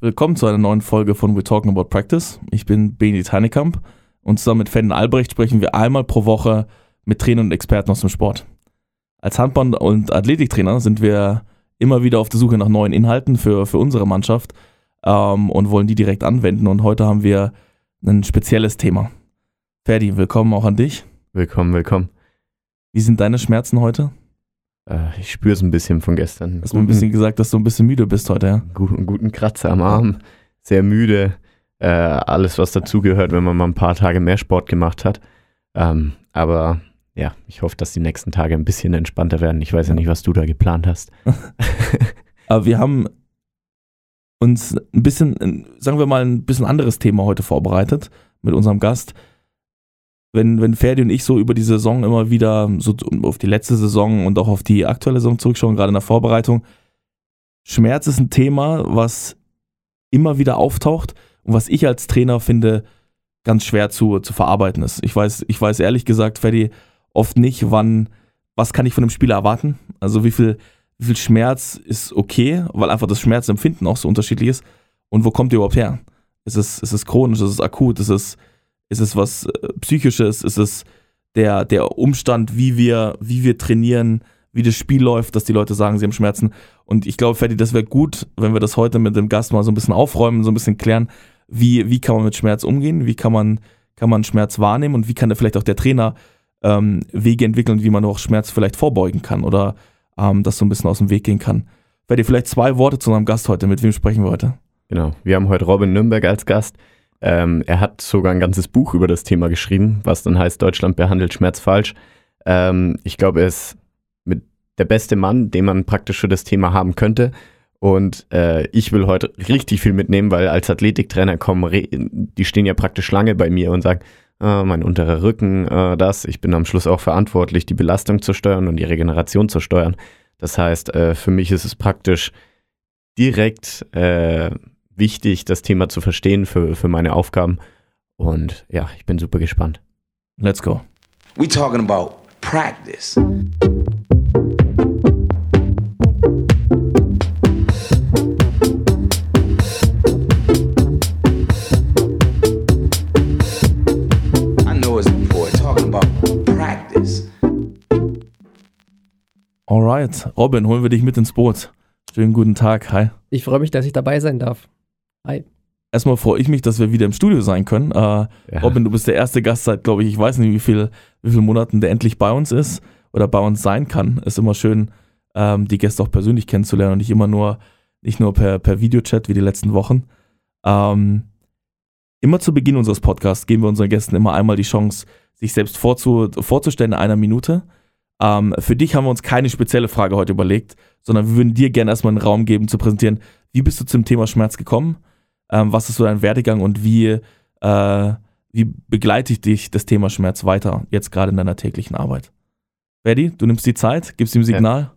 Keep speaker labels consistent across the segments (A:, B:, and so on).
A: Willkommen zu einer neuen Folge von We're Talking About Practice. Ich bin Beni Heinekamp und zusammen mit Fenden Albrecht sprechen wir einmal pro Woche mit Trainern und Experten aus dem Sport. Als Handball- und Athletiktrainer sind wir immer wieder auf der Suche nach neuen Inhalten für, für unsere Mannschaft ähm, und wollen die direkt anwenden. Und heute haben wir ein spezielles Thema. Ferdi, willkommen auch an dich.
B: Willkommen, willkommen.
A: Wie sind deine Schmerzen heute?
B: Äh, ich spüre es ein bisschen von gestern.
A: Hast du ein bisschen gesagt, dass du ein bisschen müde bist heute, ja?
B: Guten, guten Kratzer am Arm, sehr müde. Äh, alles, was dazugehört, wenn man mal ein paar Tage mehr Sport gemacht hat. Ähm, aber ja, ich hoffe, dass die nächsten Tage ein bisschen entspannter werden. Ich weiß ja nicht, was du da geplant hast.
A: aber wir haben uns ein bisschen, sagen wir mal, ein bisschen anderes Thema heute vorbereitet mit unserem Gast. Wenn, wenn Ferdi und ich so über die Saison immer wieder so auf die letzte Saison und auch auf die aktuelle Saison zurückschauen, gerade in der Vorbereitung, Schmerz ist ein Thema, was immer wieder auftaucht und was ich als Trainer finde, ganz schwer zu, zu verarbeiten ist. Ich weiß, ich weiß ehrlich gesagt, Ferdi, oft nicht, wann, was kann ich von einem Spieler erwarten? Also wie viel, wie viel Schmerz ist okay, weil einfach das Schmerzempfinden auch so unterschiedlich ist. Und wo kommt ihr überhaupt her? Ist es, ist es chronisch, ist es akut, ist es, ist es was äh, Psychisches, ist es der, der Umstand, wie wir, wie wir trainieren, wie das Spiel läuft, dass die Leute sagen, sie haben Schmerzen. Und ich glaube, Ferdi, das wäre gut, wenn wir das heute mit dem Gast mal so ein bisschen aufräumen, so ein bisschen klären, wie, wie kann man mit Schmerz umgehen, wie kann man, kann man Schmerz wahrnehmen und wie kann da vielleicht auch der Trainer ähm, Wege entwickeln, wie man auch Schmerz vielleicht vorbeugen kann oder ähm, das so ein bisschen aus dem Weg gehen kann. Ferdi, vielleicht zwei Worte zu unserem Gast heute. Mit wem sprechen wir heute?
B: Genau, wir haben heute Robin Nürnberg als Gast. Ähm, er hat sogar ein ganzes Buch über das Thema geschrieben, was dann heißt Deutschland behandelt Schmerz falsch. Ähm, ich glaube, er ist mit der beste Mann, den man praktisch für das Thema haben könnte. Und äh, ich will heute richtig viel mitnehmen, weil als Athletiktrainer kommen, die stehen ja praktisch lange bei mir und sagen, äh, mein unterer Rücken, äh, das. Ich bin am Schluss auch verantwortlich, die Belastung zu steuern und die Regeneration zu steuern. Das heißt, äh, für mich ist es praktisch direkt äh, wichtig, das Thema zu verstehen für, für meine Aufgaben. Und ja, ich bin super gespannt.
A: Let's go. We talking about practice. Alright, Robin, holen wir dich mit ins Boot. Schönen guten Tag, hi.
C: Ich freue mich, dass ich dabei sein darf. Hi.
A: Erstmal freue ich mich, dass wir wieder im Studio sein können. Äh, ja. Robin, du bist der erste Gast seit, glaube ich, ich weiß nicht, wie viel, wie viele Monaten der endlich bei uns ist oder bei uns sein kann. Ist immer schön, ähm, die Gäste auch persönlich kennenzulernen und nicht immer nur, nicht nur per, per Videochat wie die letzten Wochen. Ähm, immer zu Beginn unseres Podcasts geben wir unseren Gästen immer einmal die Chance, sich selbst vorzu, vorzustellen in einer Minute. Ähm, für dich haben wir uns keine spezielle Frage heute überlegt, sondern wir würden dir gerne erstmal einen Raum geben zu präsentieren, wie bist du zum Thema Schmerz gekommen, ähm, was ist so dein Werdegang und wie, äh, wie begleitet dich das Thema Schmerz weiter, jetzt gerade in deiner täglichen Arbeit. Verdi, du nimmst die Zeit, gibst ihm Signal. Ja.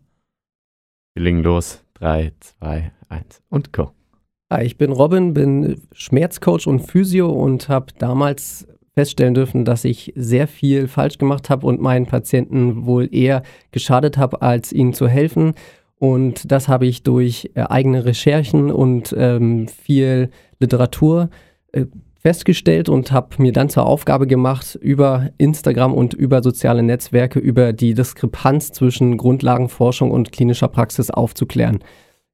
B: Wir legen los. 3, 2, 1 und go.
C: Hi, ich bin Robin, bin Schmerzcoach und Physio und habe damals feststellen dürfen, dass ich sehr viel falsch gemacht habe und meinen Patienten wohl eher geschadet habe, als ihnen zu helfen. Und das habe ich durch äh, eigene Recherchen und ähm, viel Literatur äh, festgestellt und habe mir dann zur Aufgabe gemacht, über Instagram und über soziale Netzwerke über die Diskrepanz zwischen Grundlagenforschung und klinischer Praxis aufzuklären.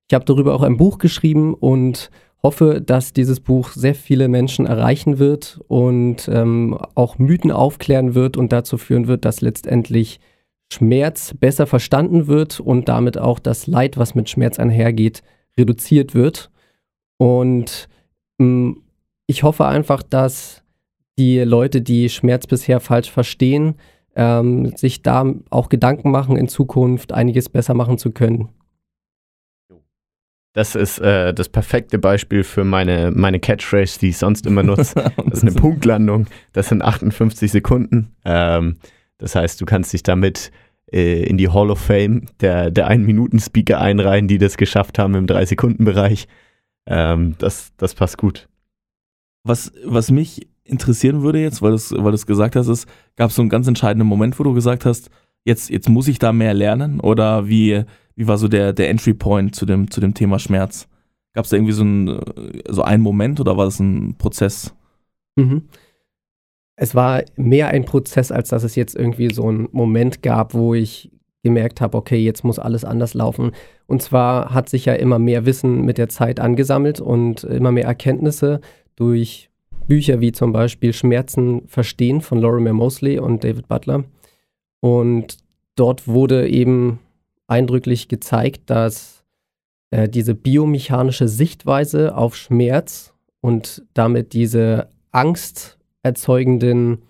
C: Ich habe darüber auch ein Buch geschrieben und hoffe, dass dieses Buch sehr viele Menschen erreichen wird und ähm, auch Mythen aufklären wird und dazu führen wird, dass letztendlich Schmerz besser verstanden wird und damit auch das Leid, was mit Schmerz einhergeht, reduziert wird. Und ähm, ich hoffe einfach, dass die Leute, die Schmerz bisher falsch verstehen, ähm, sich da auch Gedanken machen, in Zukunft einiges besser machen zu können.
B: Das ist äh, das perfekte Beispiel für meine, meine Catchphrase, die ich sonst immer nutze. Das ist eine Punktlandung. Das sind 58 Sekunden. Ähm, das heißt, du kannst dich damit äh, in die Hall of Fame der, der Ein-Minuten-Speaker einreihen, die das geschafft haben im 3-Sekunden-Bereich. Ähm, das, das passt gut.
A: Was, was mich interessieren würde jetzt, weil du es weil gesagt hast, ist, gab es so einen ganz entscheidenden Moment, wo du gesagt hast, jetzt, jetzt muss ich da mehr lernen? Oder wie, wie war so der, der Entry Point zu dem, zu dem Thema Schmerz? Gab es da irgendwie so, ein, so einen Moment oder war das ein Prozess?
C: Mhm. Es war mehr ein Prozess, als dass es jetzt irgendwie so einen Moment gab, wo ich gemerkt habe, okay, jetzt muss alles anders laufen. Und zwar hat sich ja immer mehr Wissen mit der Zeit angesammelt und immer mehr Erkenntnisse durch Bücher wie zum Beispiel Schmerzen verstehen von Lorimer Mosley und David Butler. Und dort wurde eben eindrücklich gezeigt, dass äh, diese biomechanische Sichtweise auf Schmerz und damit diese angsterzeugenden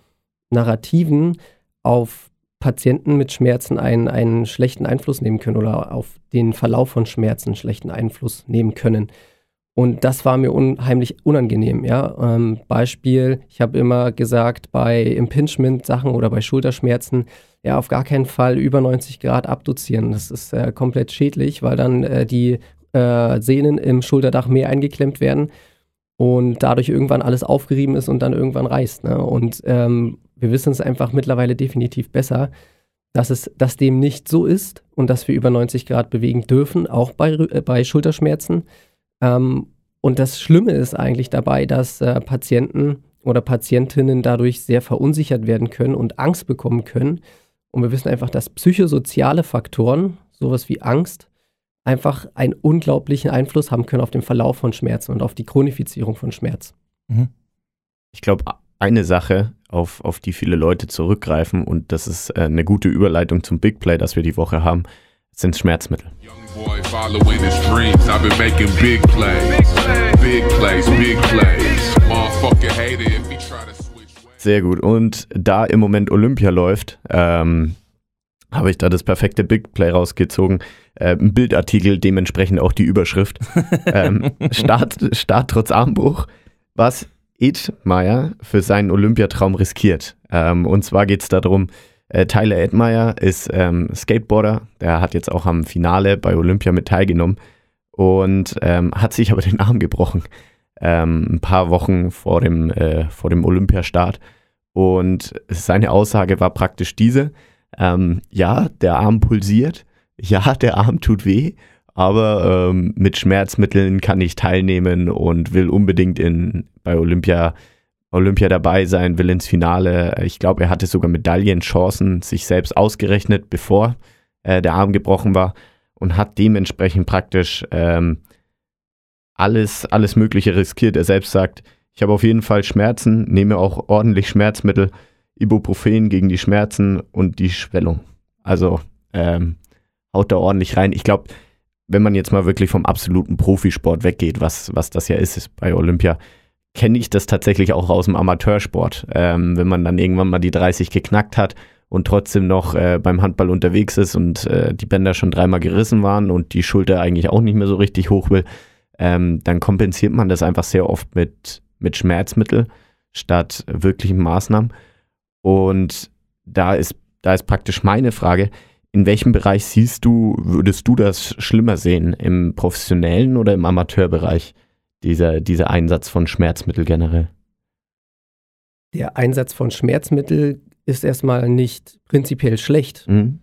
C: Narrativen auf Patienten mit Schmerzen einen, einen schlechten Einfluss nehmen können oder auf den Verlauf von Schmerzen schlechten Einfluss nehmen können. Und das war mir unheimlich unangenehm. Ja? Ähm, Beispiel, ich habe immer gesagt, bei Impingement-Sachen oder bei Schulterschmerzen, ja, auf gar keinen Fall über 90 Grad abduzieren. Das ist äh, komplett schädlich, weil dann äh, die äh, Sehnen im Schulterdach mehr eingeklemmt werden und dadurch irgendwann alles aufgerieben ist und dann irgendwann reißt. Ne? Und ähm, wir wissen es einfach mittlerweile definitiv besser, dass es, dass dem nicht so ist und dass wir über 90 Grad bewegen dürfen, auch bei, äh, bei Schulterschmerzen. Ähm, und das Schlimme ist eigentlich dabei, dass äh, Patienten oder Patientinnen dadurch sehr verunsichert werden können und Angst bekommen können. Und wir wissen einfach, dass psychosoziale Faktoren, sowas wie Angst, einfach einen unglaublichen Einfluss haben können auf den Verlauf von Schmerzen und auf die Chronifizierung von Schmerz.
B: Mhm. Ich glaube, eine Sache, auf, auf die viele Leute zurückgreifen, und das ist äh, eine gute Überleitung zum Big Play, das wir die Woche haben, sind Schmerzmittel. Sehr gut. Und da im Moment Olympia läuft, ähm, habe ich da das perfekte Big Play rausgezogen. Äh, ein Bildartikel, dementsprechend auch die Überschrift. ähm, Start, Start trotz Armbruch. Was Edmeier für seinen Olympiatraum riskiert. Ähm, und zwar geht es darum, äh, Tyler Edmeier ist ähm, Skateboarder, der hat jetzt auch am Finale bei Olympia mit teilgenommen und ähm, hat sich aber den Arm gebrochen. Ähm, ein paar Wochen vor dem, äh, vor dem Olympiastart. Und seine Aussage war praktisch diese: ähm, Ja, der Arm pulsiert, ja, der Arm tut weh, aber ähm, mit Schmerzmitteln kann ich teilnehmen und will unbedingt in, bei Olympia, Olympia dabei sein, will ins Finale. Ich glaube, er hatte sogar Medaillenchancen sich selbst ausgerechnet, bevor äh, der Arm gebrochen war und hat dementsprechend praktisch ähm, alles, alles Mögliche riskiert. Er selbst sagt, ich habe auf jeden Fall Schmerzen, nehme auch ordentlich Schmerzmittel, Ibuprofen gegen die Schmerzen und die Schwellung. Also ähm, haut da ordentlich rein. Ich glaube, wenn man jetzt mal wirklich vom absoluten Profisport weggeht, was, was das ja ist, ist bei Olympia, kenne ich das tatsächlich auch aus dem Amateursport. Ähm, wenn man dann irgendwann mal die 30 geknackt hat und trotzdem noch äh, beim Handball unterwegs ist und äh, die Bänder schon dreimal gerissen waren und die Schulter eigentlich auch nicht mehr so richtig hoch will, ähm, dann kompensiert man das einfach sehr oft mit, mit Schmerzmittel statt wirklichen Maßnahmen. Und da ist, da ist praktisch meine Frage, in welchem Bereich siehst du, würdest du das schlimmer sehen? Im professionellen oder im Amateurbereich, dieser, dieser Einsatz von Schmerzmittel generell?
C: Der Einsatz von Schmerzmittel ist erstmal nicht prinzipiell schlecht. Mhm.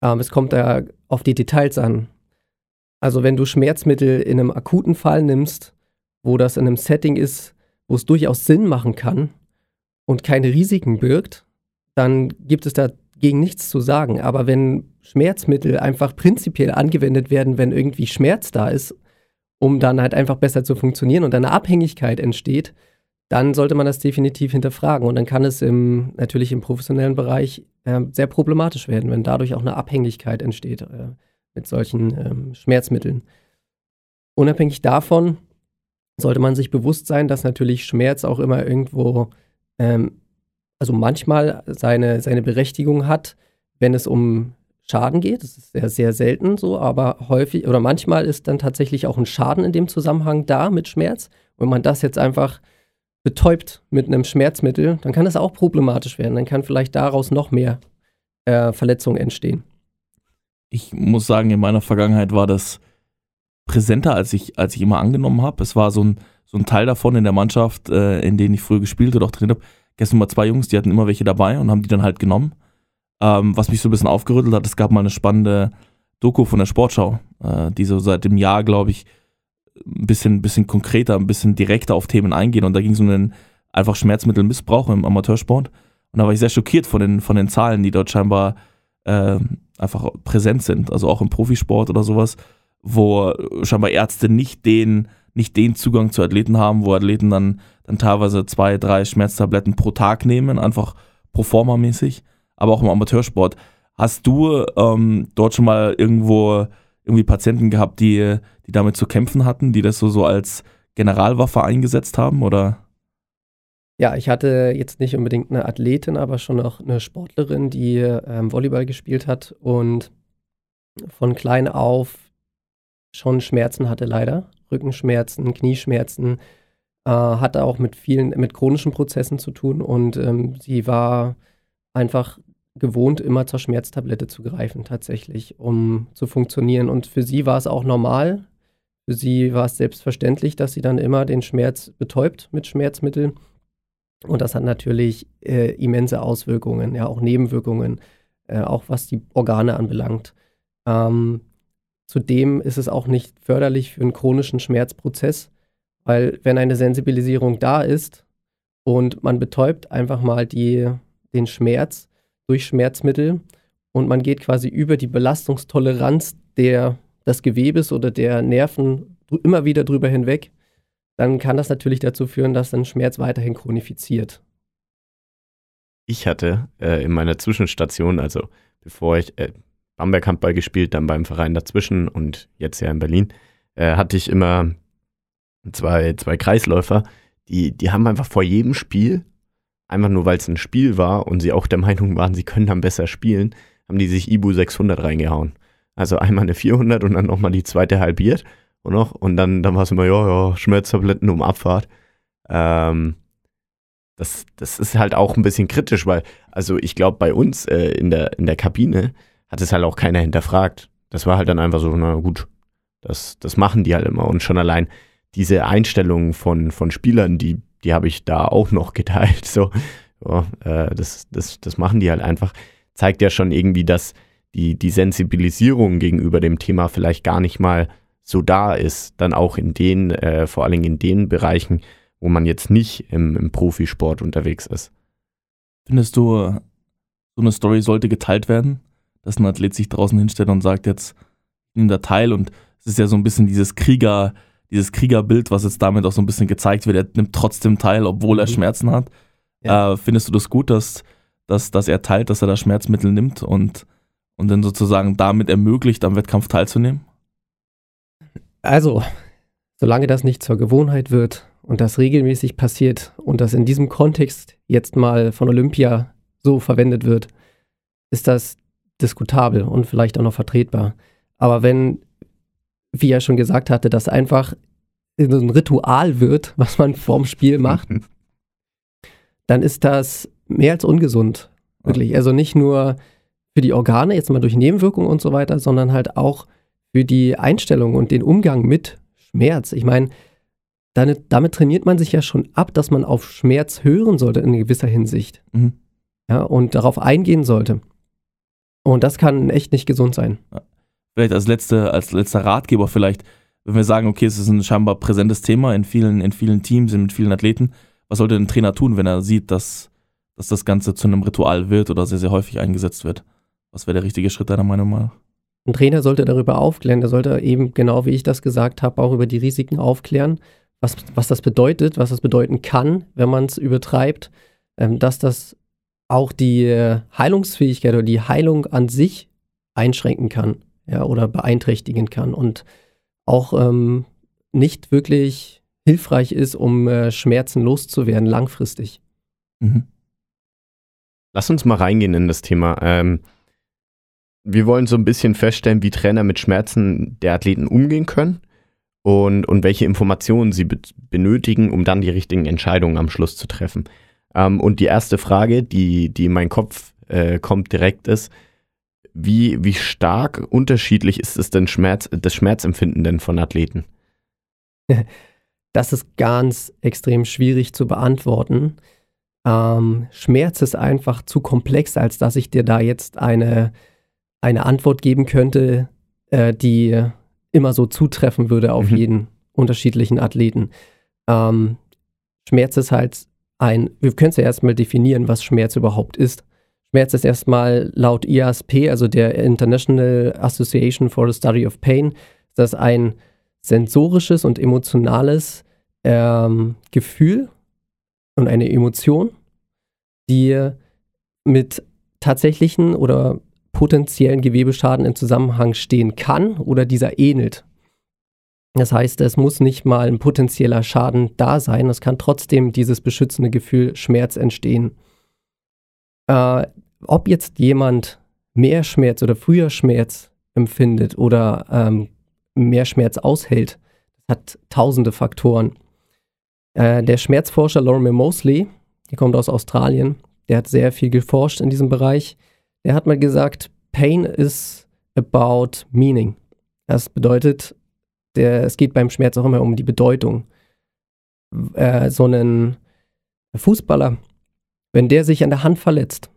C: Ähm, es kommt da auf die Details an. Also wenn du Schmerzmittel in einem akuten Fall nimmst, wo das in einem Setting ist, wo es durchaus Sinn machen kann und keine Risiken birgt, dann gibt es da gegen nichts zu sagen. Aber wenn Schmerzmittel einfach prinzipiell angewendet werden, wenn irgendwie Schmerz da ist, um dann halt einfach besser zu funktionieren und eine Abhängigkeit entsteht, dann sollte man das definitiv hinterfragen. Und dann kann es im, natürlich im professionellen Bereich äh, sehr problematisch werden, wenn dadurch auch eine Abhängigkeit entsteht äh, mit solchen ähm, Schmerzmitteln. Unabhängig davon sollte man sich bewusst sein, dass natürlich Schmerz auch immer irgendwo ähm, also manchmal seine, seine Berechtigung hat, wenn es um Schaden geht. Das ist sehr, sehr selten so, aber häufig oder manchmal ist dann tatsächlich auch ein Schaden in dem Zusammenhang da mit Schmerz. wenn man das jetzt einfach betäubt mit einem Schmerzmittel, dann kann das auch problematisch werden. Dann kann vielleicht daraus noch mehr äh, Verletzungen entstehen.
A: Ich muss sagen, in meiner Vergangenheit war das präsenter, als ich, als ich immer angenommen habe. Es war so ein, so ein Teil davon in der Mannschaft, äh, in denen ich früher gespielt oder auch trainiert habe gestern mal zwei Jungs, die hatten immer welche dabei und haben die dann halt genommen. Ähm, was mich so ein bisschen aufgerüttelt hat, es gab mal eine spannende Doku von der Sportschau, äh, die so seit dem Jahr, glaube ich, ein bisschen, bisschen konkreter, ein bisschen direkter auf Themen eingehen. Und da ging es um den einfach Schmerzmittelmissbrauch im Amateursport. Und da war ich sehr schockiert von den, von den Zahlen, die dort scheinbar äh, einfach präsent sind. Also auch im Profisport oder sowas, wo scheinbar Ärzte nicht den, nicht den Zugang zu Athleten haben, wo Athleten dann, dann teilweise zwei, drei Schmerztabletten pro Tag nehmen, einfach pro forma mäßig, aber auch im Amateursport. Hast du ähm, dort schon mal irgendwo irgendwie Patienten gehabt, die, die damit zu kämpfen hatten, die das so, so als Generalwaffe eingesetzt haben oder?
C: Ja, ich hatte jetzt nicht unbedingt eine Athletin, aber schon auch eine Sportlerin, die ähm, Volleyball gespielt hat und von klein auf schon Schmerzen hatte leider. Rückenschmerzen, Knieschmerzen, äh, hatte auch mit vielen, mit chronischen Prozessen zu tun und ähm, sie war einfach gewohnt, immer zur Schmerztablette zu greifen, tatsächlich, um zu funktionieren. Und für sie war es auch normal. Für sie war es selbstverständlich, dass sie dann immer den Schmerz betäubt mit Schmerzmitteln. Und das hat natürlich äh, immense Auswirkungen, ja, auch Nebenwirkungen, äh, auch was die Organe anbelangt. Ähm, zudem ist es auch nicht förderlich für einen chronischen Schmerzprozess, weil wenn eine Sensibilisierung da ist und man betäubt einfach mal die, den Schmerz, durch Schmerzmittel und man geht quasi über die Belastungstoleranz der, des Gewebes oder der Nerven immer wieder drüber hinweg, dann kann das natürlich dazu führen, dass ein Schmerz weiterhin chronifiziert.
B: Ich hatte äh, in meiner Zwischenstation, also bevor ich äh, Bamberg Handball gespielt, dann beim Verein dazwischen und jetzt ja in Berlin, äh, hatte ich immer zwei, zwei Kreisläufer, die, die haben einfach vor jedem Spiel einfach nur weil es ein Spiel war und sie auch der Meinung waren, sie können dann besser spielen, haben die sich Ibu 600 reingehauen. Also einmal eine 400 und dann nochmal die zweite halbiert und noch und dann, dann war es immer, ja, ja, Schmerztabletten um Abfahrt. Ähm, das, das ist halt auch ein bisschen kritisch, weil, also ich glaube, bei uns äh, in, der, in der Kabine hat es halt auch keiner hinterfragt. Das war halt dann einfach so, na gut, das, das machen die halt immer. Und schon allein diese Einstellungen von, von Spielern, die die habe ich da auch noch geteilt. So, ja, äh, das, das, das machen die halt einfach. Zeigt ja schon irgendwie, dass die, die Sensibilisierung gegenüber dem Thema vielleicht gar nicht mal so da ist. Dann auch in den, äh, vor allen Dingen in den Bereichen, wo man jetzt nicht im, im Profisport unterwegs ist.
A: Findest du, so eine Story sollte geteilt werden? Dass ein Athlet sich draußen hinstellt und sagt, jetzt nimm da teil und es ist ja so ein bisschen dieses Krieger- dieses Kriegerbild, was jetzt damit auch so ein bisschen gezeigt wird, er nimmt trotzdem teil, obwohl er mhm. Schmerzen hat. Ja. Äh, findest du das gut, dass, dass, dass er teilt, dass er da Schmerzmittel nimmt und, und dann sozusagen damit ermöglicht, am Wettkampf teilzunehmen?
C: Also, solange das nicht zur Gewohnheit wird und das regelmäßig passiert und das in diesem Kontext jetzt mal von Olympia so verwendet wird, ist das diskutabel und vielleicht auch noch vertretbar. Aber wenn wie er schon gesagt hatte, das einfach ein Ritual wird, was man vorm Spiel macht, dann ist das mehr als ungesund. Wirklich. Also nicht nur für die Organe, jetzt mal durch Nebenwirkungen und so weiter, sondern halt auch für die Einstellung und den Umgang mit Schmerz. Ich meine, damit, damit, trainiert man sich ja schon ab, dass man auf Schmerz hören sollte in gewisser Hinsicht. Mhm. Ja, und darauf eingehen sollte. Und das kann echt nicht gesund sein.
A: Vielleicht als, letzte, als letzter Ratgeber vielleicht, wenn wir sagen, okay, es ist ein scheinbar präsentes Thema in vielen, in vielen Teams, mit vielen Athleten, was sollte ein Trainer tun, wenn er sieht, dass, dass das Ganze zu einem Ritual wird oder sehr, sehr häufig eingesetzt wird? Was wäre der richtige Schritt deiner Meinung nach?
C: Ein Trainer sollte darüber aufklären, der sollte eben, genau wie ich das gesagt habe, auch über die Risiken aufklären, was, was das bedeutet, was das bedeuten kann, wenn man es übertreibt, ähm, dass das auch die äh, Heilungsfähigkeit oder die Heilung an sich einschränken kann ja, oder beeinträchtigen kann und auch ähm, nicht wirklich hilfreich ist, um äh, Schmerzen loszuwerden langfristig. Mhm.
B: Lass uns mal reingehen in das Thema. Ähm, wir wollen so ein bisschen feststellen, wie Trainer mit Schmerzen der Athleten umgehen können und, und welche Informationen sie be benötigen, um dann die richtigen Entscheidungen am Schluss zu treffen. Ähm, und die erste Frage, die, die in meinen Kopf äh, kommt direkt ist, wie, wie stark unterschiedlich ist es denn Schmerz, das Schmerzempfinden denn von Athleten?
C: Das ist ganz extrem schwierig zu beantworten. Ähm, Schmerz ist einfach zu komplex, als dass ich dir da jetzt eine, eine Antwort geben könnte, äh, die immer so zutreffen würde auf mhm. jeden. unterschiedlichen Athleten. Ähm, Schmerz ist halt ein, wir können es ja erstmal definieren, was Schmerz überhaupt ist. Schmerz ist erstmal laut IASP, also der International Association for the Study of Pain, das ein sensorisches und emotionales ähm, Gefühl und eine Emotion, die mit tatsächlichen oder potenziellen Gewebeschaden in Zusammenhang stehen kann oder dieser ähnelt. Das heißt, es muss nicht mal ein potenzieller Schaden da sein, es kann trotzdem dieses beschützende Gefühl Schmerz entstehen. Äh, ob jetzt jemand mehr Schmerz oder früher Schmerz empfindet oder ähm, mehr Schmerz aushält, hat tausende Faktoren. Äh, der Schmerzforscher Lorimer Mosley, der kommt aus Australien, der hat sehr viel geforscht in diesem Bereich. Der hat mal gesagt, Pain is about meaning. Das bedeutet, der, es geht beim Schmerz auch immer um die Bedeutung. Äh, so ein Fußballer, wenn der sich an der Hand verletzt,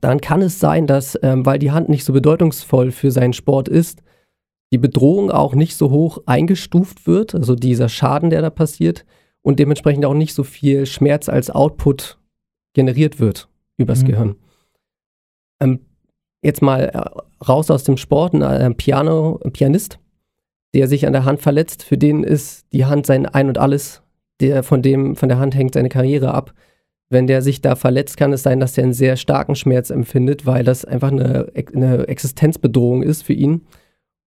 C: dann kann es sein, dass, ähm, weil die Hand nicht so bedeutungsvoll für seinen Sport ist, die Bedrohung auch nicht so hoch eingestuft wird, also dieser Schaden, der da passiert, und dementsprechend auch nicht so viel Schmerz als Output generiert wird übers mhm. Gehirn. Ähm, jetzt mal äh, raus aus dem Sport, ein, ein, Piano, ein Pianist, der sich an der Hand verletzt, für den ist die Hand sein Ein und Alles, der von dem, von der Hand hängt seine Karriere ab. Wenn der sich da verletzt, kann es sein, dass er einen sehr starken Schmerz empfindet, weil das einfach eine, eine Existenzbedrohung ist für ihn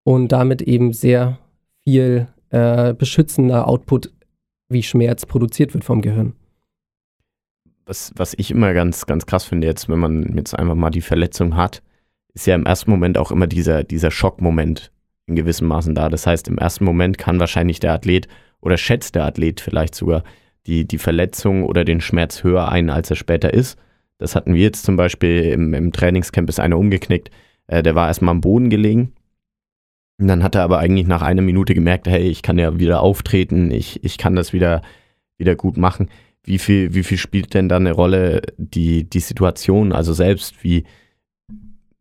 C: und damit eben sehr viel äh, beschützender Output wie Schmerz produziert wird vom Gehirn.
B: Was, was ich immer ganz, ganz krass finde, jetzt, wenn man jetzt einfach mal die Verletzung hat, ist ja im ersten Moment auch immer dieser, dieser Schockmoment in gewissem Maßen da. Das heißt, im ersten Moment kann wahrscheinlich der Athlet oder schätzt der Athlet vielleicht sogar die, die Verletzung oder den Schmerz höher ein, als er später ist. Das hatten wir jetzt zum Beispiel im, im Trainingscamp, ist einer umgeknickt. Äh, der war erstmal am Boden gelegen und dann hat er aber eigentlich nach einer Minute gemerkt, hey, ich kann ja wieder auftreten, ich, ich kann das wieder, wieder gut machen. Wie viel, wie viel spielt denn da eine Rolle die, die Situation, also selbst wie,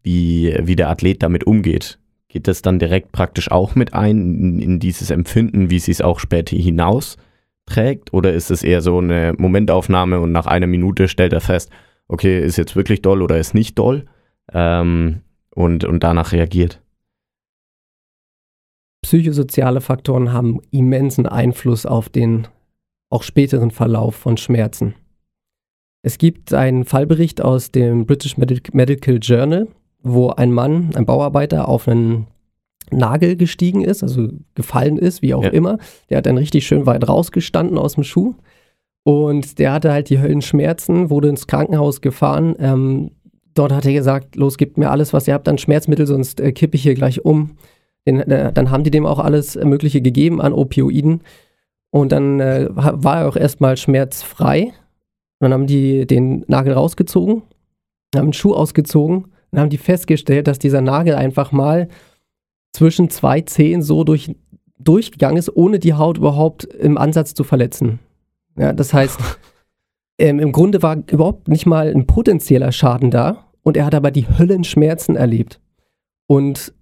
B: wie, wie der Athlet damit umgeht? Geht das dann direkt praktisch auch mit ein in, in dieses Empfinden, wie sie es auch später hinaus trägt? Oder ist es eher so eine Momentaufnahme und nach einer Minute stellt er fest, okay, ist jetzt wirklich doll oder ist nicht doll? Ähm, und, und danach reagiert?
C: psychosoziale Faktoren haben immensen Einfluss auf den auch späteren Verlauf von Schmerzen. Es gibt einen Fallbericht aus dem British Medical Journal, wo ein Mann, ein Bauarbeiter, auf einen Nagel gestiegen ist, also gefallen ist, wie auch ja. immer. Der hat dann richtig schön weit rausgestanden aus dem Schuh. Und der hatte halt die Höllenschmerzen, wurde ins Krankenhaus gefahren. Ähm, dort hat er gesagt, los, gebt mir alles, was ihr habt an Schmerzmittel, sonst äh, kippe ich hier gleich um. Den, äh, dann haben die dem auch alles Mögliche gegeben an Opioiden. Und dann äh, war er auch erstmal schmerzfrei. Dann haben die den Nagel rausgezogen, haben den Schuh ausgezogen und haben die festgestellt, dass dieser Nagel einfach mal zwischen zwei Zehen so durch, durchgegangen ist, ohne die Haut überhaupt im Ansatz zu verletzen. Ja, das heißt, ähm, im Grunde war überhaupt nicht mal ein potenzieller Schaden da und er hat aber die Höllenschmerzen erlebt. Und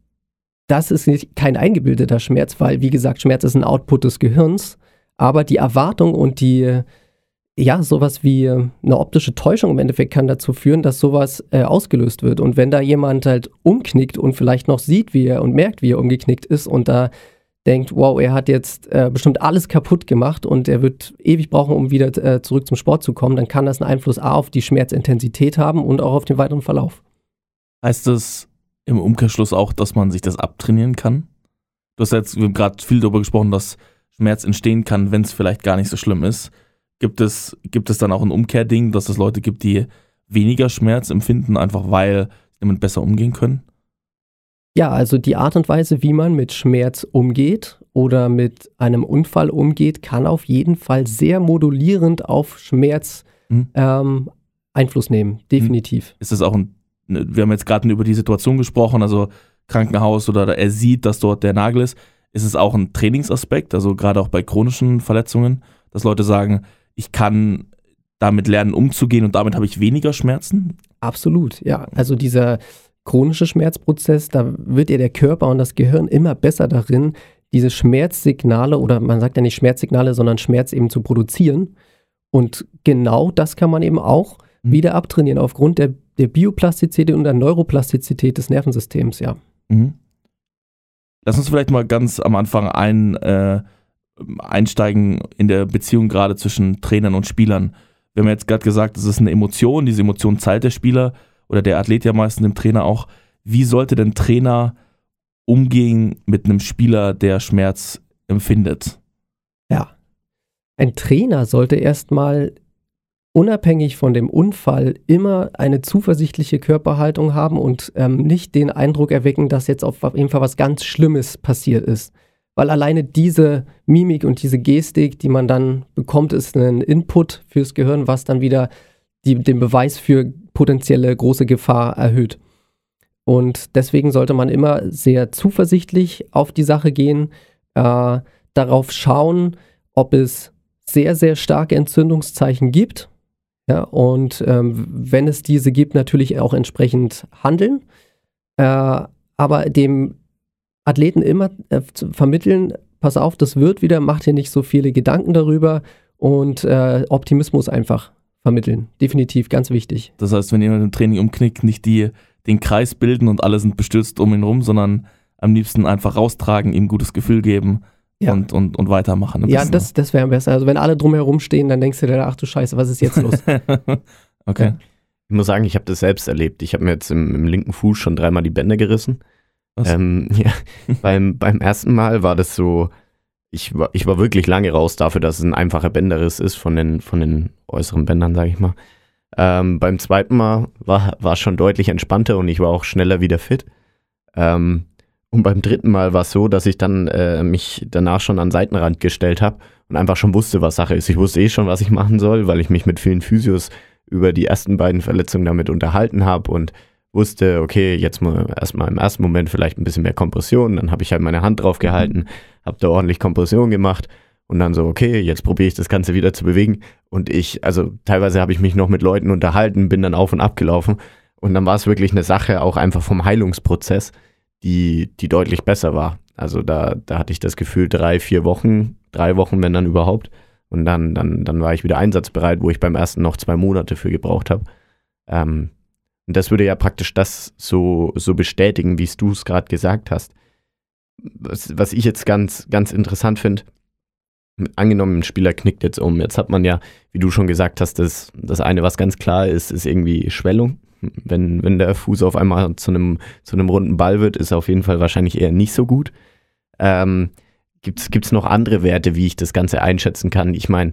C: das ist nicht, kein eingebildeter Schmerz, weil, wie gesagt, Schmerz ist ein Output des Gehirns, aber die Erwartung und die, ja, sowas wie eine optische Täuschung im Endeffekt kann dazu führen, dass sowas äh, ausgelöst wird. Und wenn da jemand halt umknickt und vielleicht noch sieht, wie er und merkt, wie er umgeknickt ist und da denkt, wow, er hat jetzt äh, bestimmt alles kaputt gemacht und er wird ewig brauchen, um wieder äh, zurück zum Sport zu kommen, dann kann das einen Einfluss A auf die Schmerzintensität haben und auch auf den weiteren Verlauf.
A: Heißt das, im Umkehrschluss auch, dass man sich das abtrainieren kann? Du hast jetzt gerade viel darüber gesprochen, dass Schmerz entstehen kann, wenn es vielleicht gar nicht so schlimm ist. Gibt es, gibt es dann auch ein Umkehrding, dass es Leute gibt, die weniger Schmerz empfinden, einfach weil sie damit besser umgehen können?
C: Ja, also die Art und Weise, wie man mit Schmerz umgeht oder mit einem Unfall umgeht, kann auf jeden Fall sehr modulierend auf Schmerz hm. ähm, Einfluss nehmen, definitiv.
A: Ist das auch ein Ne, wir haben jetzt gerade über die Situation gesprochen, also Krankenhaus oder er sieht, dass dort der Nagel ist. Ist es auch ein Trainingsaspekt, also gerade auch bei chronischen Verletzungen, dass Leute sagen, ich kann damit lernen umzugehen und damit habe ich weniger Schmerzen?
C: Absolut, ja. Also dieser chronische Schmerzprozess, da wird ja der Körper und das Gehirn immer besser darin, diese Schmerzsignale oder man sagt ja nicht Schmerzsignale, sondern Schmerz eben zu produzieren. Und genau das kann man eben auch mhm. wieder abtrainieren aufgrund der, der Bioplastizität und der Neuroplastizität des Nervensystems, ja. Mhm.
A: Lass uns vielleicht mal ganz am Anfang ein, äh, einsteigen in der Beziehung gerade zwischen Trainern und Spielern. Wir haben jetzt gerade gesagt, es ist eine Emotion, diese Emotion zahlt der Spieler oder der Athlet ja meistens dem Trainer auch. Wie sollte denn Trainer umgehen mit einem Spieler, der Schmerz empfindet?
C: Ja. Ein Trainer sollte erstmal unabhängig von dem Unfall immer eine zuversichtliche Körperhaltung haben und ähm, nicht den Eindruck erwecken, dass jetzt auf jeden Fall was ganz Schlimmes passiert ist. Weil alleine diese Mimik und diese Gestik, die man dann bekommt, ist ein Input fürs Gehirn, was dann wieder die, den Beweis für potenzielle große Gefahr erhöht. Und deswegen sollte man immer sehr zuversichtlich auf die Sache gehen, äh, darauf schauen, ob es sehr, sehr starke Entzündungszeichen gibt ja, und ähm, wenn es diese gibt, natürlich auch entsprechend handeln. Äh, aber dem Athleten immer äh, vermitteln, pass auf, das wird wieder, mach dir nicht so viele Gedanken darüber und äh, Optimismus einfach vermitteln. Definitiv, ganz wichtig.
A: Das heißt, wenn jemand im Training umknickt, nicht die, den Kreis bilden und alle sind bestürzt um ihn rum, sondern am liebsten einfach raustragen, ihm ein gutes Gefühl geben ja. und, und, und weitermachen.
C: Ja, das, das wäre besser. Also wenn alle drumherum stehen, dann denkst du dir, ach du Scheiße, was ist jetzt los?
B: okay. Ja. Ich muss sagen, ich habe das selbst erlebt. Ich habe mir jetzt im, im, linken Fuß schon dreimal die Bänder gerissen. Ähm, ja, beim, beim ersten Mal war das so, ich war, ich war wirklich lange raus dafür, dass es ein einfacher Bänderriss ist von den, von den äußeren Bändern, sage ich mal. Ähm, beim zweiten Mal war es schon deutlich entspannter und ich war auch schneller wieder fit. Ähm, und beim dritten Mal war es so, dass ich dann äh, mich danach schon an den Seitenrand gestellt habe und einfach schon wusste, was Sache ist. Ich wusste eh schon, was ich machen soll, weil ich mich mit vielen Physios über die ersten beiden Verletzungen damit unterhalten habe und wusste, okay, jetzt mal erstmal im ersten Moment vielleicht ein bisschen mehr Kompression. Dann habe ich halt meine Hand drauf gehalten, habe da ordentlich Kompression gemacht und dann so, okay, jetzt probiere ich das Ganze wieder zu bewegen. Und ich, also teilweise habe ich mich noch mit Leuten unterhalten, bin dann auf und ab gelaufen. Und dann war es wirklich eine Sache auch einfach vom Heilungsprozess die, die deutlich besser war. Also da, da hatte ich das Gefühl, drei, vier Wochen, drei Wochen, wenn dann überhaupt. Und dann, dann, dann war ich wieder einsatzbereit, wo ich beim ersten noch zwei Monate für gebraucht habe. Ähm, und das würde ja praktisch das so, so bestätigen, wie du es gerade gesagt hast. Was, was ich jetzt ganz, ganz interessant finde, angenommen, ein Spieler knickt jetzt um. Jetzt hat man ja, wie du schon gesagt hast, das, das eine, was ganz klar ist, ist irgendwie Schwellung wenn, wenn der Fuß auf einmal zu einem, zu einem runden Ball wird, ist er auf jeden Fall wahrscheinlich eher nicht so gut. Ähm, Gibt es noch andere Werte, wie ich das Ganze einschätzen kann? Ich meine,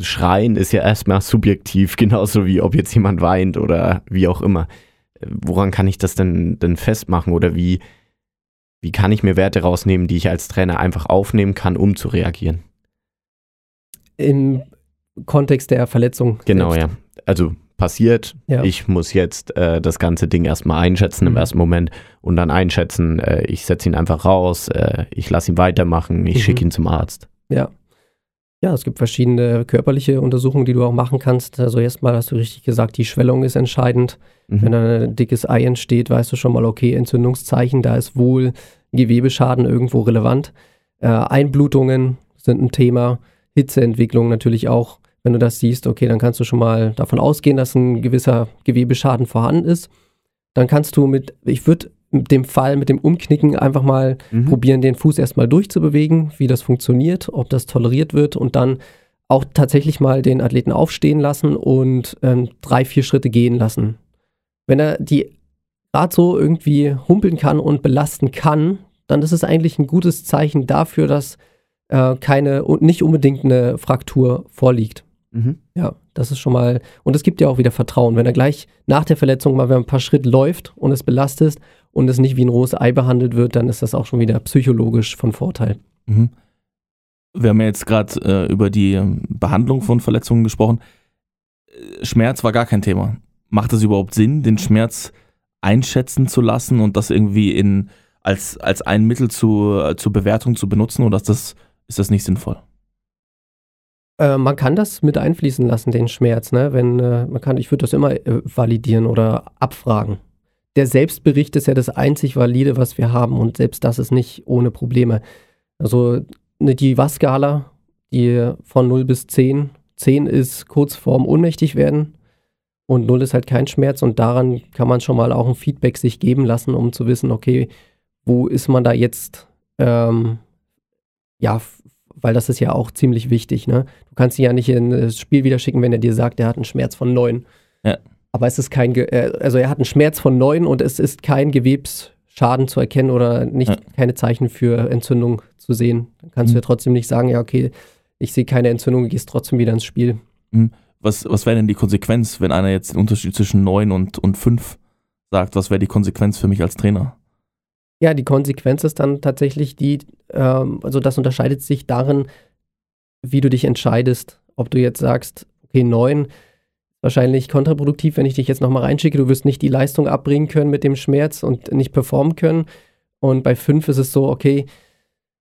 B: Schreien ist ja erstmal subjektiv, genauso wie ob jetzt jemand weint oder wie auch immer. Äh, woran kann ich das denn, denn festmachen oder wie, wie kann ich mir Werte rausnehmen, die ich als Trainer einfach aufnehmen kann, um zu reagieren?
C: Im Kontext der Verletzung.
B: Genau, selbst. ja. Also passiert. Ja. Ich muss jetzt äh, das ganze Ding erstmal einschätzen mhm. im ersten Moment und dann einschätzen, äh, ich setze ihn einfach raus, äh, ich lasse ihn weitermachen, ich mhm. schicke ihn zum Arzt.
C: Ja. Ja, es gibt verschiedene körperliche Untersuchungen, die du auch machen kannst. Also erstmal hast du richtig gesagt, die Schwellung ist entscheidend. Mhm. Wenn da ein dickes Ei entsteht, weißt du schon mal, okay, Entzündungszeichen, da ist wohl Gewebeschaden irgendwo relevant. Äh, Einblutungen sind ein Thema, Hitzeentwicklung natürlich auch wenn du das siehst, okay, dann kannst du schon mal davon ausgehen, dass ein gewisser Gewebeschaden vorhanden ist. Dann kannst du mit, ich würde mit dem Fall, mit dem Umknicken einfach mal mhm. probieren, den Fuß erstmal durchzubewegen, wie das funktioniert, ob das toleriert wird und dann auch tatsächlich mal den Athleten aufstehen lassen und ähm, drei, vier Schritte gehen lassen. Wenn er die gerade so irgendwie humpeln kann und belasten kann, dann ist es eigentlich ein gutes Zeichen dafür, dass äh, keine und nicht unbedingt eine Fraktur vorliegt. Mhm. Ja, das ist schon mal. Und es gibt ja auch wieder Vertrauen. Wenn er gleich nach der Verletzung mal ein paar Schritte läuft und es belastet und es nicht wie ein rohes Ei behandelt wird, dann ist das auch schon wieder psychologisch von Vorteil. Mhm.
A: Wir haben ja jetzt gerade äh, über die ähm, Behandlung von Verletzungen gesprochen. Äh, Schmerz war gar kein Thema. Macht es überhaupt Sinn, den Schmerz einschätzen zu lassen und das irgendwie in, als, als ein Mittel zu, äh, zur Bewertung zu benutzen oder ist das, ist das nicht sinnvoll?
C: Äh, man kann das mit einfließen lassen, den Schmerz. Ne? Wenn, äh, man kann, ich würde das immer äh, validieren oder abfragen. Der Selbstbericht ist ja das einzig Valide, was wir haben und selbst das ist nicht ohne Probleme. Also ne, die WAS-Skala, die von 0 bis 10, 10 ist kurz vorm ohnmächtig werden und 0 ist halt kein Schmerz und daran kann man schon mal auch ein Feedback sich geben lassen, um zu wissen, okay, wo ist man da jetzt, ähm, ja, weil das ist ja auch ziemlich wichtig, ne? Du kannst ihn ja nicht in das Spiel wieder schicken, wenn er dir sagt, er hat einen Schmerz von 9.
A: Ja.
C: Aber es ist kein, Ge äh, also er hat einen Schmerz von 9 und es ist kein Gewebsschaden zu erkennen oder nicht,
A: Ja.
C: keine Zeichen für Entzündung zu sehen. Dann kannst
A: Mhm.
C: du ja trotzdem nicht sagen, ja, okay, ich sehe keine Entzündung, gehst trotzdem wieder ins Spiel.
A: Was, was wäre denn die Konsequenz, wenn einer jetzt den Unterschied zwischen 9 und, und 5 sagt? Was wäre die Konsequenz für mich als Trainer?
C: Ja, die Konsequenz ist dann tatsächlich die, ähm, also das unterscheidet sich darin, wie du dich entscheidest. Ob du jetzt sagst, okay, 9, wahrscheinlich kontraproduktiv, wenn ich dich jetzt nochmal reinschicke, du wirst nicht die Leistung abbringen können mit dem Schmerz und nicht performen können. Und bei 5 ist es so, okay,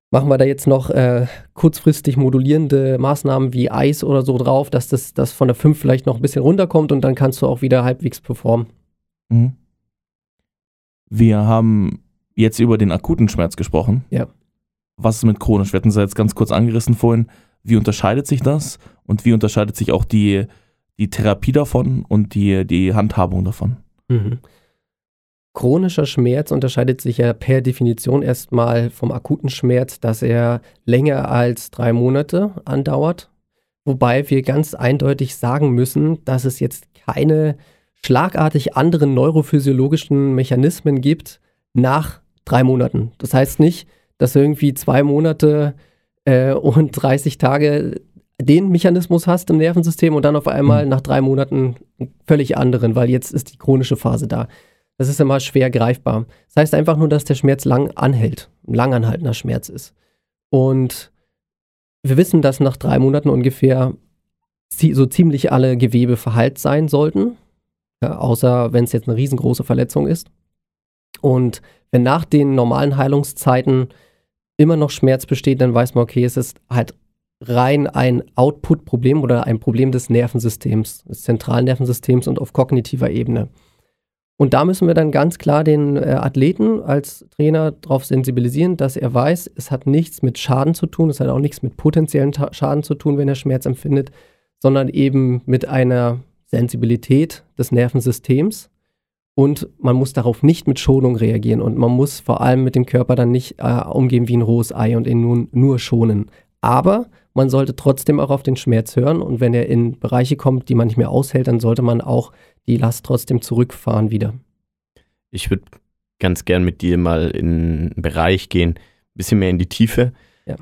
C: machen wir da jetzt noch äh, kurzfristig modulierende Maßnahmen wie Eis oder so drauf, dass das, das von der 5 vielleicht noch ein bisschen runterkommt und dann kannst du auch wieder halbwegs performen.
A: Mhm. Wir haben jetzt über den akuten Schmerz gesprochen.
C: Ja.
A: Was ist mit chronisch? Wir hatten es jetzt ganz kurz angerissen vorhin. Wie unterscheidet sich das und wie unterscheidet sich auch die, die Therapie davon und die, die Handhabung davon?
C: Mhm. Chronischer Schmerz unterscheidet sich ja per Definition erstmal vom akuten Schmerz, dass er länger als drei Monate andauert. Wobei wir ganz eindeutig sagen müssen, dass es jetzt keine schlagartig anderen neurophysiologischen Mechanismen gibt nach drei Monaten. Das heißt nicht, dass irgendwie zwei Monate äh, und 30 Tage den Mechanismus hast im Nervensystem und dann auf einmal nach drei Monaten einen völlig anderen, weil jetzt ist die chronische Phase da. Das ist immer schwer greifbar. Das heißt einfach nur, dass der Schmerz lang anhält, ein langanhaltender Schmerz ist. Und wir wissen, dass nach drei Monaten ungefähr so ziemlich alle Gewebe verheilt sein sollten, ja, außer wenn es jetzt eine riesengroße Verletzung ist. Und wenn nach den normalen Heilungszeiten immer noch Schmerz besteht, dann weiß man, okay, es ist halt rein ein Output-Problem oder ein Problem des Nervensystems, des zentralen Nervensystems und auf kognitiver Ebene. Und da müssen wir dann ganz klar den äh, Athleten als Trainer darauf sensibilisieren, dass er weiß, es hat nichts mit Schaden zu tun, es hat auch nichts mit potenziellen Schaden zu tun, wenn er Schmerz empfindet, sondern eben mit einer Sensibilität des Nervensystems. Und man muss darauf nicht mit Schonung reagieren und man muss vor allem mit dem Körper dann nicht äh, umgehen wie ein rohes Ei und ihn nun nur schonen. Aber man sollte trotzdem auch auf den Schmerz hören und wenn er in Bereiche kommt, die man nicht mehr aushält, dann sollte man auch die Last trotzdem zurückfahren wieder.
B: Ich würde ganz gern mit dir mal in einen Bereich gehen, ein bisschen mehr in die Tiefe.
C: Ja.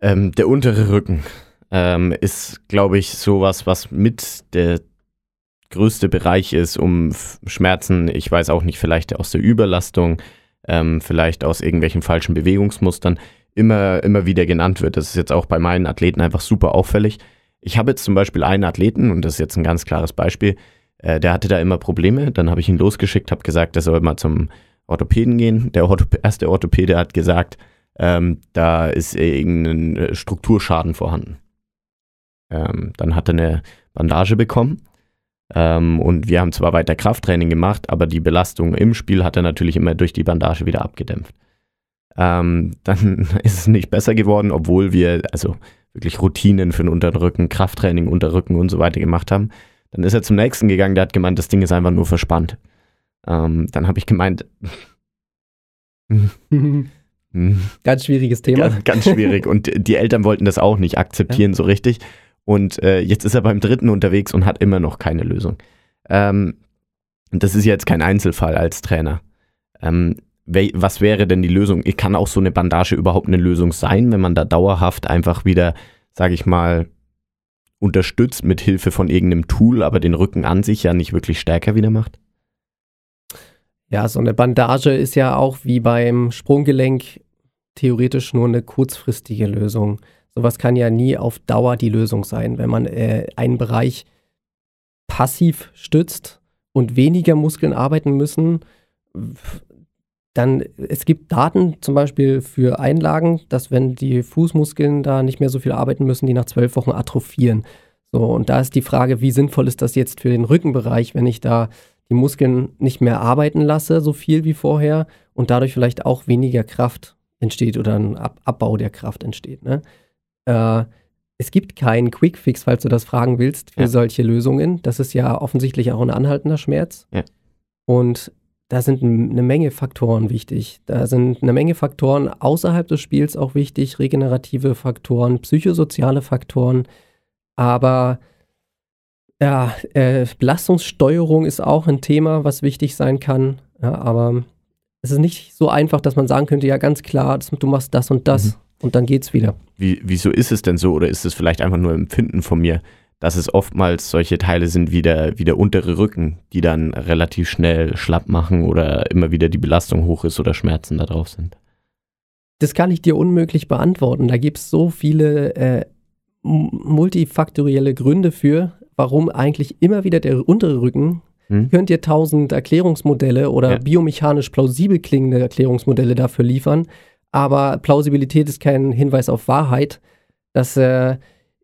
B: Ähm, der untere Rücken ähm, ist, glaube ich, sowas, was mit der größte Bereich ist, um Schmerzen, ich weiß auch nicht, vielleicht aus der Überlastung, ähm, vielleicht aus irgendwelchen falschen Bewegungsmustern, immer, immer wieder genannt wird. Das ist jetzt auch bei meinen Athleten einfach super auffällig. Ich habe jetzt zum Beispiel einen Athleten, und das ist jetzt ein ganz klares Beispiel, äh, der hatte da immer Probleme. Dann habe ich ihn losgeschickt, habe gesagt, er soll mal zum Orthopäden gehen. Der Orthop erste Orthopäde hat gesagt, ähm, da ist irgendein äh, Strukturschaden vorhanden. Ähm, dann hat er eine Bandage bekommen. Ähm, und wir haben zwar weiter Krafttraining gemacht, aber die Belastung im Spiel hat er natürlich immer durch die Bandage wieder abgedämpft. Ähm, dann ist es nicht besser geworden, obwohl wir also wirklich Routinen für den unteren Rücken, Krafttraining, Unterrücken und so weiter gemacht haben. Dann ist er zum nächsten gegangen, der hat gemeint, das Ding ist einfach nur verspannt. Ähm, dann habe ich gemeint,
C: Ganz schwieriges Thema.
B: Ganz, ganz schwierig. Und die Eltern wollten das auch nicht akzeptieren so richtig. Und äh, jetzt ist er beim dritten unterwegs und hat immer noch keine Lösung. Ähm, das ist jetzt kein Einzelfall als Trainer. Ähm, was wäre denn die Lösung? Kann auch so eine Bandage überhaupt eine Lösung sein, wenn man da dauerhaft einfach wieder, sage ich mal, unterstützt mit Hilfe von irgendeinem Tool, aber den Rücken an sich ja nicht wirklich stärker wieder macht?
C: Ja, so eine Bandage ist ja auch wie beim Sprunggelenk theoretisch nur eine kurzfristige Lösung. Sowas kann ja nie auf Dauer die Lösung sein. Wenn man äh, einen Bereich passiv stützt und weniger Muskeln arbeiten müssen, dann es gibt Daten zum Beispiel für Einlagen, dass wenn die Fußmuskeln da nicht mehr so viel arbeiten müssen, die nach zwölf Wochen atrophieren. So, und da ist die Frage, wie sinnvoll ist das jetzt für den Rückenbereich, wenn ich da die Muskeln nicht mehr arbeiten lasse, so viel wie vorher und dadurch vielleicht auch weniger Kraft entsteht oder ein Ab Abbau der Kraft entsteht. Ne? Äh, es gibt keinen Quick-Fix, falls du das fragen willst, für
B: Ja.
C: solche Lösungen. Das ist ja offensichtlich auch ein anhaltender Schmerz.
B: Ja.
C: Und da sind eine Menge Faktoren wichtig. Da sind eine Menge Faktoren außerhalb des Spiels auch wichtig, regenerative Faktoren, psychosoziale Faktoren. Aber ja, äh, Belastungssteuerung ist auch ein Thema, was wichtig sein kann. Ja, aber es ist nicht so einfach, dass man sagen könnte, ja ganz klar, das, du machst das und das
B: Mhm.
C: und dann geht's wieder.
B: Wie, wieso ist es denn so oder ist es vielleicht einfach nur Empfinden von mir, dass es oftmals solche Teile sind wie der, wie der untere Rücken, die dann relativ schnell schlapp machen oder immer wieder die Belastung hoch ist oder Schmerzen da drauf sind?
C: Das kann ich dir unmöglich beantworten. Da gibt es so viele äh, multifaktorielle Gründe für, warum eigentlich immer wieder der untere Rücken,
B: Hm?
C: ich könnte dir tausend Erklärungsmodelle oder
B: Ja.
C: biomechanisch plausibel klingende Erklärungsmodelle dafür liefern, aber Plausibilität ist kein Hinweis auf Wahrheit. Das äh,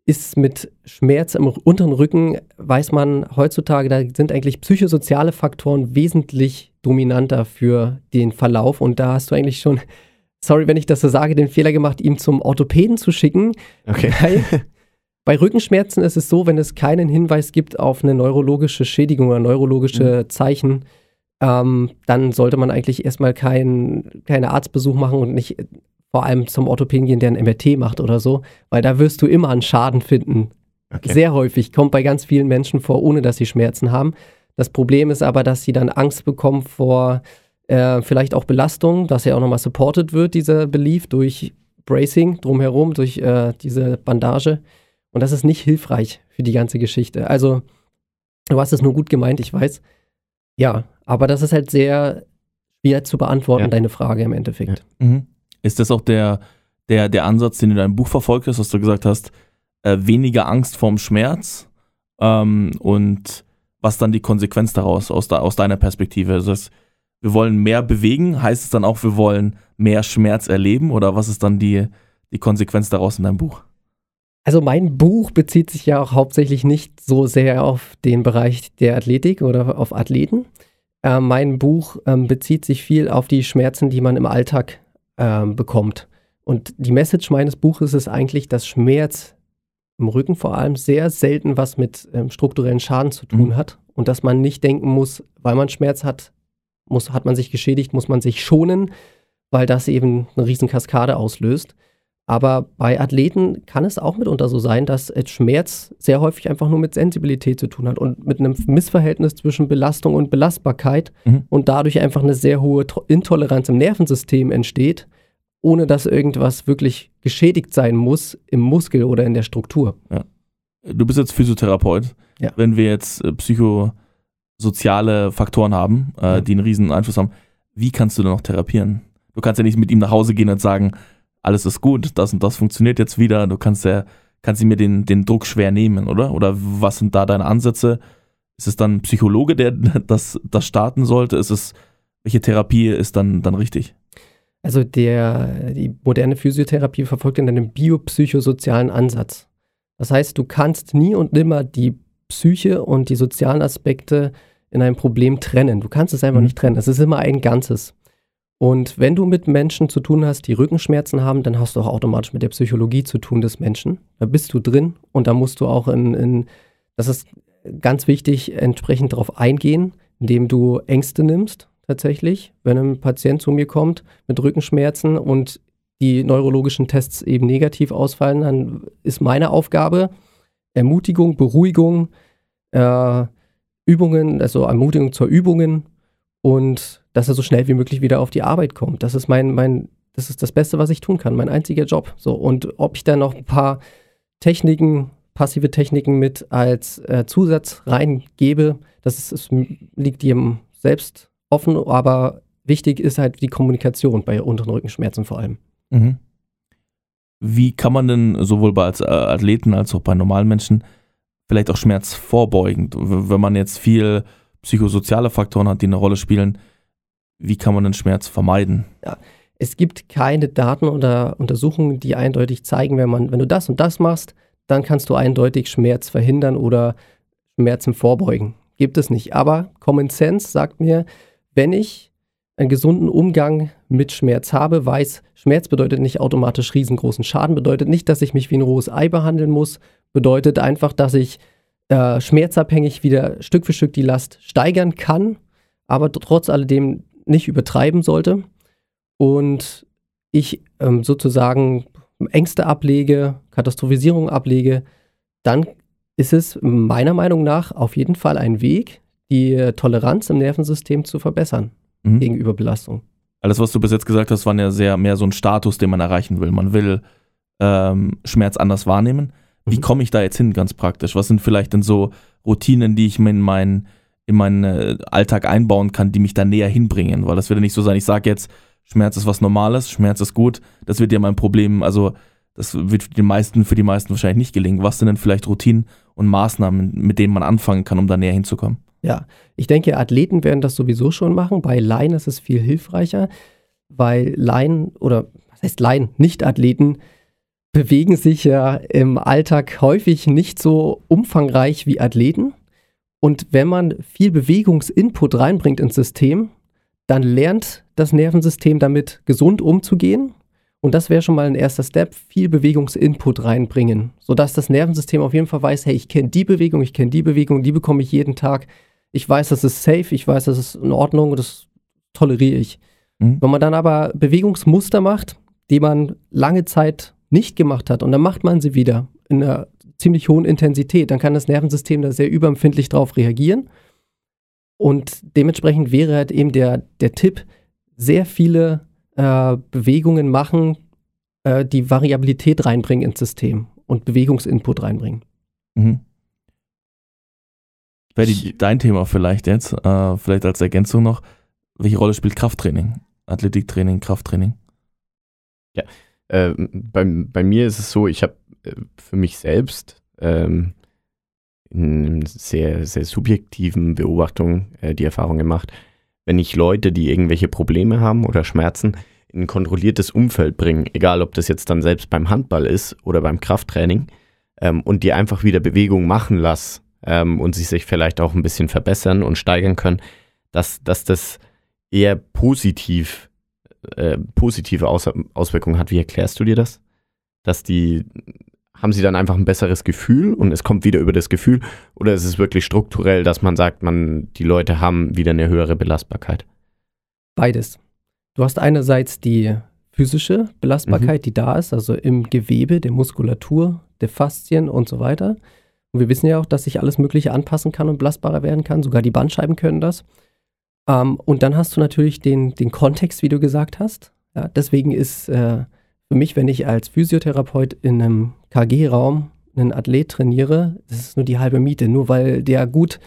C: ist mit Schmerz im unteren Rücken, weiß man heutzutage, da sind eigentlich psychosoziale Faktoren wesentlich dominanter für den Verlauf und da hast du eigentlich schon sorry, wenn ich das so sage, den Fehler gemacht, ihn zum Orthopäden zu schicken.
B: Okay.
C: Weil bei Rückenschmerzen ist es so, wenn es keinen Hinweis gibt auf eine neurologische Schädigung oder neurologische Zeichen, ähm, dann sollte man eigentlich erstmal keinen keinen Arztbesuch machen und nicht vor allem zum Orthopäden gehen, der ein MRT macht oder so, weil da wirst du immer einen Schaden finden.
B: Okay.
C: Sehr häufig, kommt bei ganz vielen Menschen vor, ohne dass sie Schmerzen haben. Das Problem ist aber, dass sie dann Angst bekommen vor äh, vielleicht auch Belastung, dass ja auch nochmal supported wird, dieser Belief, durch Bracing drumherum, durch äh, diese Bandage. Und das ist nicht hilfreich für die ganze Geschichte. Also, du hast es nur gut gemeint, ich weiß. Ja, aber das ist halt sehr schwer zu beantworten,
B: Ja.
C: deine Frage im Endeffekt.
A: Mhm. Ist das auch der, der, der Ansatz, den du in deinem Buch verfolgt hast, dass du gesagt hast, äh, weniger Angst vorm Schmerz ähm, und was dann die Konsequenz daraus aus, aus deiner Perspektive? Also das, wir wollen mehr bewegen, heißt es dann auch, wir wollen mehr Schmerz erleben oder was ist dann die, die Konsequenz daraus in deinem Buch?
C: Also mein Buch bezieht sich ja auch hauptsächlich nicht so sehr auf den Bereich der Athletik oder auf Athleten. Äh, mein Buch ähm, bezieht sich viel auf die Schmerzen, die man im Alltag ähm, bekommt. Und die Message meines Buches ist eigentlich, dass Schmerz im Rücken vor allem sehr selten was mit ähm, strukturellen Schaden zu tun
A: Mhm.
C: hat und dass man nicht denken muss, weil man Schmerz hat, muss, hat man sich geschädigt, muss man sich schonen, weil das eben eine riesen Kaskade auslöst. Aber bei Athleten kann es auch mitunter so sein, dass Schmerz sehr häufig einfach nur mit Sensibilität zu tun hat und mit einem Missverhältnis zwischen Belastung und Belastbarkeit
A: Mhm.
C: und dadurch einfach eine sehr hohe To- Intoleranz im Nervensystem entsteht, ohne dass irgendwas wirklich geschädigt sein muss im Muskel oder in der Struktur.
A: Du bist jetzt Physiotherapeut.
C: Ja.
A: Wenn wir jetzt äh, psychosoziale Faktoren haben, äh,
C: Ja.
A: die einen riesen Einfluss haben, wie kannst du denn noch therapieren? Du kannst ja nicht mit ihm nach Hause gehen und sagen, alles ist gut, das und das funktioniert jetzt wieder. Du kannst ja, kannst mir den, den Druck schwer nehmen, oder? Oder was sind da deine Ansätze? Ist es dann ein Psychologe, der das, das starten sollte? Ist es, welche Therapie ist dann, dann richtig?
C: Also der, die moderne Physiotherapie verfolgt einen biopsychosozialen Ansatz. Das heißt, du kannst nie und nimmer die Psyche und die sozialen Aspekte in einem Problem trennen. Du kannst es einfach
A: Mhm.
C: nicht trennen. Es ist immer ein Ganzes. Und wenn du mit Menschen zu tun hast, die Rückenschmerzen haben, dann hast du auch automatisch mit der Psychologie zu tun des Menschen. Da bist du drin und da musst du auch in, in das ist ganz wichtig, entsprechend darauf eingehen, indem du Ängste nimmst, tatsächlich. Wenn ein Patient zu mir kommt mit Rückenschmerzen und die neurologischen Tests eben negativ ausfallen, dann ist meine Aufgabe Ermutigung, Beruhigung, äh, Übungen, also Ermutigung zur Übungen und dass er so schnell wie möglich wieder auf die Arbeit kommt. Das ist mein, mein, das ist das Beste, was ich tun kann, mein einziger Job. So, und ob ich dann noch ein paar Techniken, passive Techniken mit als äh, Zusatz reingebe, das ist, es liegt jedem selbst offen, aber wichtig ist halt die Kommunikation bei unteren Rückenschmerzen vor allem.
A: Mhm. Wie kann man denn sowohl bei äh, Athleten als auch bei normalen Menschen vielleicht auch Schmerz vorbeugen? W- Wenn man jetzt viel psychosoziale Faktoren hat, die eine Rolle spielen, wie kann man den Schmerz vermeiden?
C: Es gibt keine Daten oder Untersuchungen, die eindeutig zeigen, wenn man, wenn du das und das machst, dann kannst du eindeutig Schmerz verhindern oder Schmerzen vorbeugen. Gibt es nicht. Aber Common Sense sagt mir, wenn ich einen gesunden Umgang mit Schmerz habe, weiß, Schmerz bedeutet nicht automatisch riesengroßen Schaden, bedeutet nicht, dass ich mich wie ein rohes Ei behandeln muss, bedeutet einfach, dass ich äh, schmerzabhängig wieder Stück für Stück die Last steigern kann, aber trotz alledem nicht übertreiben sollte. Und ich ähm, sozusagen Ängste ablege, Katastrophisierung ablege, dann ist es meiner Meinung nach auf jeden Fall ein Weg, die Toleranz im Nervensystem zu verbessern mhm. gegenüber Belastung.
A: Alles, was du bis jetzt gesagt hast, war ja sehr mehr so ein Status, den man erreichen will. Man will ähm, Schmerz anders wahrnehmen. Wie mhm. komme ich da jetzt hin, ganz praktisch? Was sind vielleicht denn so Routinen, die ich mir in meinen in meinen äh, Alltag einbauen kann, die mich da näher hinbringen? Weil das wird ja nicht so sein, ich sage jetzt, Schmerz ist was Normales, Schmerz ist gut, das wird ja mein Problem, also das wird für die meisten, für die meisten wahrscheinlich nicht gelingen. Was sind denn vielleicht Routinen und Maßnahmen, mit denen man anfangen kann, um da näher hinzukommen?
C: Ja, ich denke, Athleten werden das sowieso schon machen. Bei Laien ist es viel hilfreicher, weil Laien oder was heißt Laien, Nicht-Athleten bewegen sich ja im Alltag häufig nicht so umfangreich wie Athleten. Und wenn man viel Bewegungsinput reinbringt ins System, dann lernt das Nervensystem damit gesund umzugehen. Und das wäre schon mal ein erster Step, viel Bewegungsinput reinbringen, sodass das Nervensystem auf jeden Fall weiß, hey, ich kenne die Bewegung, ich kenne die Bewegung, die bekomme ich jeden Tag ich weiß, das ist safe, ich weiß, das ist in Ordnung und das toleriere ich. Mhm. Wenn man dann aber Bewegungsmuster macht, die man lange Zeit nicht gemacht hat und dann macht man sie wieder in einer ziemlich hohen Intensität, dann kann das Nervensystem da sehr überempfindlich drauf reagieren. Und dementsprechend wäre halt eben der, der Tipp, sehr viele äh, Bewegungen machen, äh, die Variabilität reinbringen ins System und Bewegungsinput reinbringen. Mhm
A: wäre dein Thema vielleicht jetzt, äh, vielleicht als Ergänzung noch. Welche Rolle spielt Krafttraining? Athletiktraining, Krafttraining?
B: Ja, äh, bei, bei mir ist es so, ich habe äh, für mich selbst ähm, in sehr, sehr subjektiven Beobachtung äh, die Erfahrung gemacht, wenn ich Leute, die irgendwelche Probleme haben oder Schmerzen, in ein kontrolliertes Umfeld bringe, egal ob das jetzt dann selbst beim Handball ist oder beim Krafttraining, ähm, und die einfach wieder Bewegung machen lasse, ähm, und sie sich vielleicht auch ein bisschen verbessern und steigern können, dass, dass das eher positiv, äh, positive Aus Auswirkungen hat. Wie erklärst du dir das? Dass die, haben sie dann einfach ein besseres Gefühl und es kommt wieder über das Gefühl oder ist es wirklich strukturell, dass man sagt, man, die Leute haben wieder eine höhere Belastbarkeit?
C: Beides. Du hast einerseits die physische Belastbarkeit, mhm. die da ist, also im Gewebe, der Muskulatur, der Faszien und so weiter. Und wir wissen ja auch, dass sich alles Mögliche anpassen kann und belastbarer werden kann. Sogar die Bandscheiben können das. Ähm, und dann hast du natürlich den, den Kontext, wie du gesagt hast. Ja, deswegen ist äh, für mich, wenn ich als Physiotherapeut in einem KG-Raum einen Athlet trainiere, das ist nur die halbe Miete. Nur weil der gut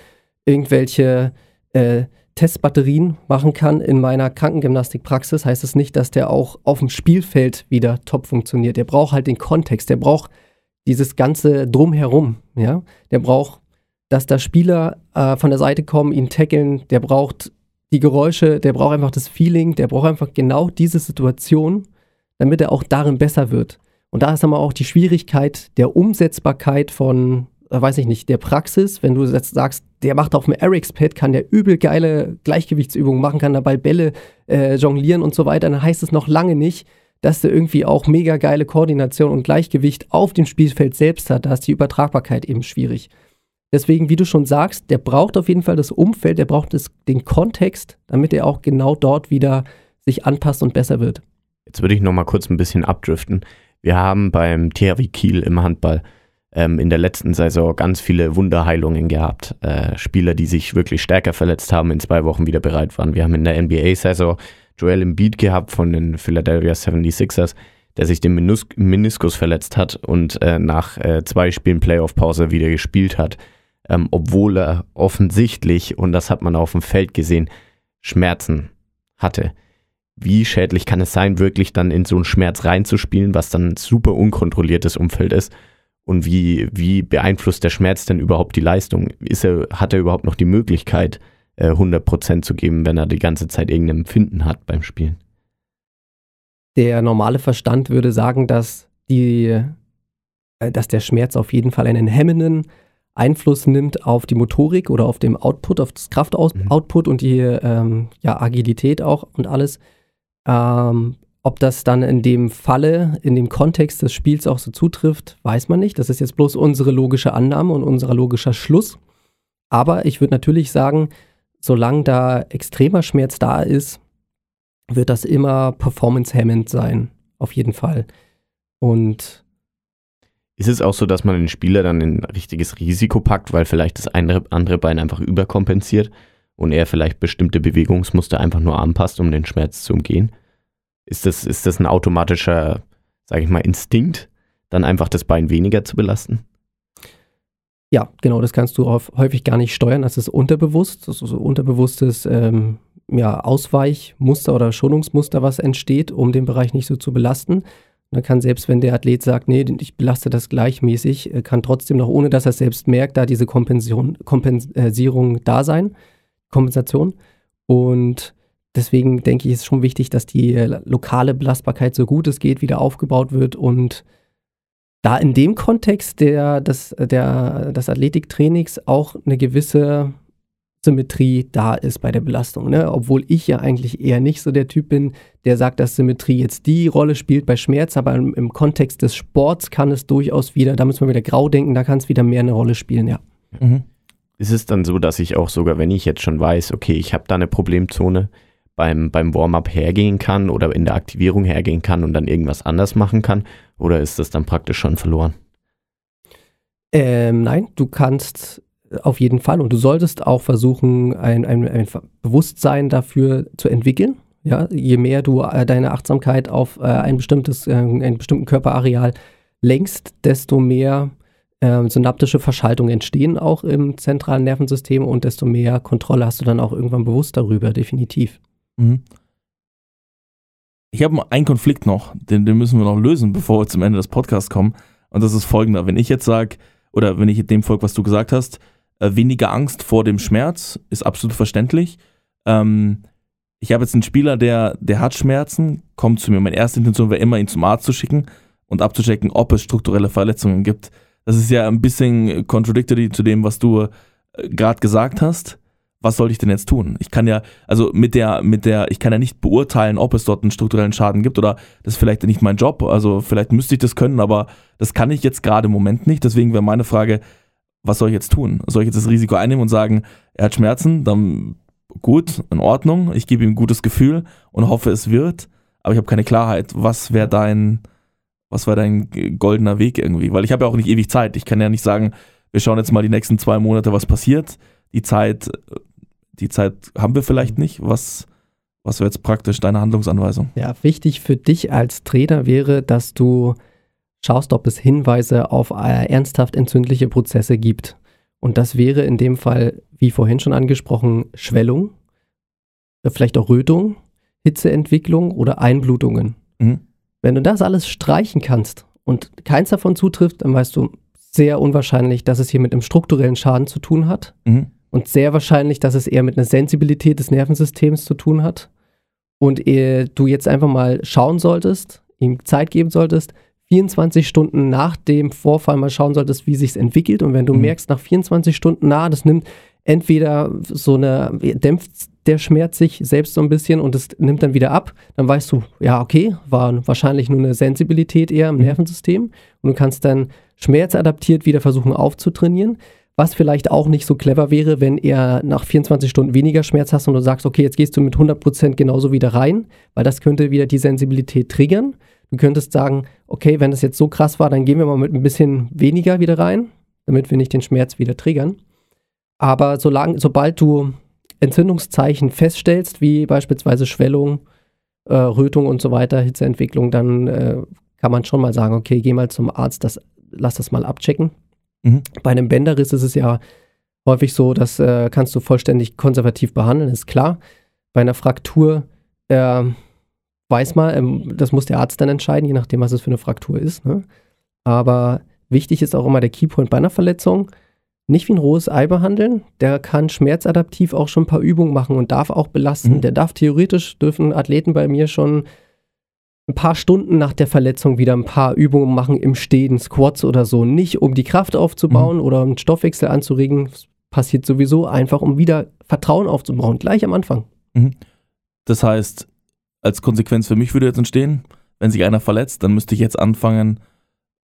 C: irgendwelche äh, Testbatterien machen kann in meiner Krankengymnastikpraxis, heißt es das nicht, dass der auch auf dem Spielfeld wieder top funktioniert. Der braucht halt den Kontext, der braucht dieses ganze Drumherum, ja. Der braucht, dass da Spieler äh, von der Seite kommen, ihn tackeln, der braucht die Geräusche, der braucht einfach das Feeling, der braucht einfach genau diese Situation, damit er auch darin besser wird. Und da ist aber auch die Schwierigkeit der Umsetzbarkeit von, äh, weiß ich nicht, der Praxis. Wenn du jetzt sagst, der macht auf dem Eric's Pad, kann der übel geile Gleichgewichtsübungen machen, kann dabei Bälle äh, jonglieren und so weiter, dann heißt es noch lange nicht, dass der irgendwie auch mega geile Koordination und Gleichgewicht auf dem Spielfeld selbst hat. Da ist die Übertragbarkeit eben schwierig. Deswegen, wie du schon sagst, der braucht auf jeden Fall das Umfeld, der braucht das, den Kontext, damit er auch genau dort wieder sich anpasst und besser wird.
B: Jetzt würde ich noch mal kurz ein bisschen abdriften. Wir haben beim THW Kiel im Handball ähm, in der letzten Saison ganz viele Wunderheilungen gehabt. Äh, Spieler, die sich wirklich stärker verletzt haben, in zwei Wochen wieder bereit waren. Wir haben in der NBA-Saison Joel Embiid gehabt von den Philadelphia 76ers, der sich den Menis Meniskus verletzt hat und äh, nach äh, zwei Spielen Playoff-Pause wieder gespielt hat, ähm, obwohl er offensichtlich, und das hat man auf dem Feld gesehen, Schmerzen hatte. Wie schädlich kann es sein, wirklich dann in so einen Schmerz reinzuspielen, was dann ein super unkontrolliertes Umfeld ist? Und wie, wie beeinflusst der Schmerz denn überhaupt die Leistung? Ist er, hat er überhaupt noch die Möglichkeit, 100% äh, zu geben, wenn er die ganze Zeit irgendein Empfinden hat beim Spielen.
C: Der normale Verstand würde sagen, dass, die, äh, dass der Schmerz auf jeden Fall einen hemmenden Einfluss nimmt auf die Motorik oder auf den Output, auf das Kraftoutput mhm. und die ähm, ja, Agilität auch und alles. Ähm, ob das dann in dem Falle, in dem Kontext des Spiels auch so zutrifft, weiß man nicht. Das ist jetzt bloß unsere logische Annahme und unser logischer Schluss. Aber ich würde natürlich sagen, solange da extremer Schmerz da ist, wird das immer performance-hemmend sein. Auf jeden Fall. Und
B: ist es auch so, dass man den Spieler dann in ein richtiges Risiko packt, weil vielleicht das andere, andere Bein einfach überkompensiert und er vielleicht bestimmte Bewegungsmuster einfach nur anpasst, um den Schmerz zu umgehen? Ist das, ist das ein automatischer, sage ich mal, Instinkt, dann einfach das Bein weniger zu belasten?
C: Ja, genau, das kannst du häufig gar nicht steuern. Das ist unterbewusst, das ist so unterbewusstes ähm, ja, Ausweichmuster oder Schonungsmuster, was entsteht, um den Bereich nicht so zu belasten. Dann kann selbst, wenn der Athlet sagt, nee, ich belaste das gleichmäßig, äh, kann trotzdem noch, ohne dass er es selbst merkt, da diese Kompensation, Kompensierung da sein, Kompensation. Und deswegen denke ich, ist schon wichtig, dass die äh, lokale Belastbarkeit so gut es geht wieder aufgebaut wird und da in dem Kontext des, der, des Athletiktrainings auch eine gewisse Symmetrie da ist bei der Belastung. Ne? Obwohl ich ja eigentlich eher nicht so der Typ bin, der sagt, dass Symmetrie jetzt die Rolle spielt bei Schmerz, aber im, im Kontext des Sports kann es durchaus wieder, da müssen wir wieder grau denken, da kann es wieder mehr eine Rolle spielen, ja. Mhm.
B: Ist es dann so, dass ich auch sogar, wenn ich jetzt schon weiß, okay, ich habe da eine Problemzone, beim, beim Warm-up hergehen kann oder in der Aktivierung hergehen kann und dann irgendwas anders machen kann? Oder ist das dann praktisch schon verloren?
C: Ähm, nein, du kannst auf jeden Fall und du solltest auch versuchen, ein, ein, ein Bewusstsein dafür zu entwickeln. Ja, je mehr du äh, deine Achtsamkeit auf äh, ein bestimmtes, äh, einen bestimmten Körperareal lenkst, desto mehr äh, synaptische Verschaltungen entstehen auch im zentralen Nervensystem und desto mehr Kontrolle hast du dann auch irgendwann bewusst darüber, definitiv. Mhm.
A: Ich habe einen Konflikt noch, den, den müssen wir noch lösen, bevor wir zum Ende des Podcasts kommen. Und das ist folgender. Wenn ich jetzt sage, oder wenn ich dem folge, was du gesagt hast, äh, weniger Angst vor dem Schmerz, ist absolut verständlich. Ähm, ich habe jetzt einen Spieler, der, der hat Schmerzen, kommt zu mir. Meine erste Intention wäre immer, ihn zum Arzt zu schicken und abzuchecken, ob es strukturelle Verletzungen gibt. Das ist ja ein bisschen contradictory zu dem, was du äh, gerade gesagt hast was soll ich denn jetzt tun? Ich kann ja, also mit der, mit der, ich kann ja nicht beurteilen, ob es dort einen strukturellen Schaden gibt oder das ist vielleicht nicht mein Job. Also vielleicht müsste ich das können, aber das kann ich jetzt gerade im Moment nicht. Deswegen wäre meine Frage, was soll ich jetzt tun? Soll ich jetzt das Risiko einnehmen und sagen, er hat Schmerzen, dann gut, in Ordnung, ich gebe ihm ein gutes Gefühl und hoffe, es wird, aber ich habe keine Klarheit. Was wäre dein, was wäre dein goldener Weg irgendwie? Weil ich habe ja auch nicht ewig Zeit. Ich kann ja nicht sagen, wir schauen jetzt mal die nächsten zwei Monate, was passiert. Die Zeit die Zeit haben wir vielleicht nicht. Was, was wäre jetzt praktisch deine Handlungsanweisung?
C: Ja, wichtig für dich als Trainer wäre, dass du schaust, ob es Hinweise auf äh, ernsthaft entzündliche Prozesse gibt. Und das wäre in dem Fall, wie vorhin schon angesprochen, Schwellung, äh, vielleicht auch Rötung, Hitzeentwicklung oder Einblutungen. Mhm. Wenn du das alles streichen kannst und keins davon zutrifft, dann weißt du sehr unwahrscheinlich, dass es hier mit einem strukturellen Schaden zu tun hat. Mhm. Und sehr wahrscheinlich, dass es eher mit einer Sensibilität des Nervensystems zu tun hat. Und äh, du jetzt einfach mal schauen solltest, ihm Zeit geben solltest, 24 Stunden nach dem Vorfall mal schauen solltest, wie sich entwickelt. Und wenn du mhm. merkst, nach 24 Stunden, na, das nimmt entweder so eine, dämpft der Schmerz sich selbst so ein bisschen und es nimmt dann wieder ab, dann weißt du, ja, okay, war wahrscheinlich nur eine Sensibilität eher im mhm. Nervensystem und du kannst dann schmerzadaptiert wieder versuchen aufzutrainieren. Was vielleicht auch nicht so clever wäre, wenn er nach 24 Stunden weniger Schmerz hast und du sagst, okay, jetzt gehst du mit 100% genauso wieder rein, weil das könnte wieder die Sensibilität triggern. Du könntest sagen, okay, wenn das jetzt so krass war, dann gehen wir mal mit ein bisschen weniger wieder rein, damit wir nicht den Schmerz wieder triggern. Aber solange, sobald du Entzündungszeichen feststellst, wie beispielsweise Schwellung, äh, Rötung und so weiter, Hitzeentwicklung, dann äh, kann man schon mal sagen, okay, geh mal zum Arzt, das, lass das mal abchecken. Mhm. Bei einem Bänderriss ist es ja häufig so, das äh, kannst du vollständig konservativ behandeln, ist klar. Bei einer Fraktur äh, weiß man, ähm, das muss der Arzt dann entscheiden, je nachdem, was es für eine Fraktur ist. Ne? Aber wichtig ist auch immer der Keypoint bei einer Verletzung. Nicht wie ein rohes Ei behandeln. Der kann schmerzadaptiv auch schon ein paar Übungen machen und darf auch belasten. Mhm. Der darf theoretisch, dürfen Athleten bei mir schon ein paar Stunden nach der Verletzung wieder ein paar Übungen machen im Stehen, Squats oder so. Nicht um die Kraft aufzubauen mhm. oder einen Stoffwechsel anzuregen. Das passiert sowieso einfach, um wieder Vertrauen aufzubauen, gleich am Anfang. Mhm.
A: Das heißt, als Konsequenz für mich würde jetzt entstehen, wenn sich einer verletzt, dann müsste ich jetzt anfangen,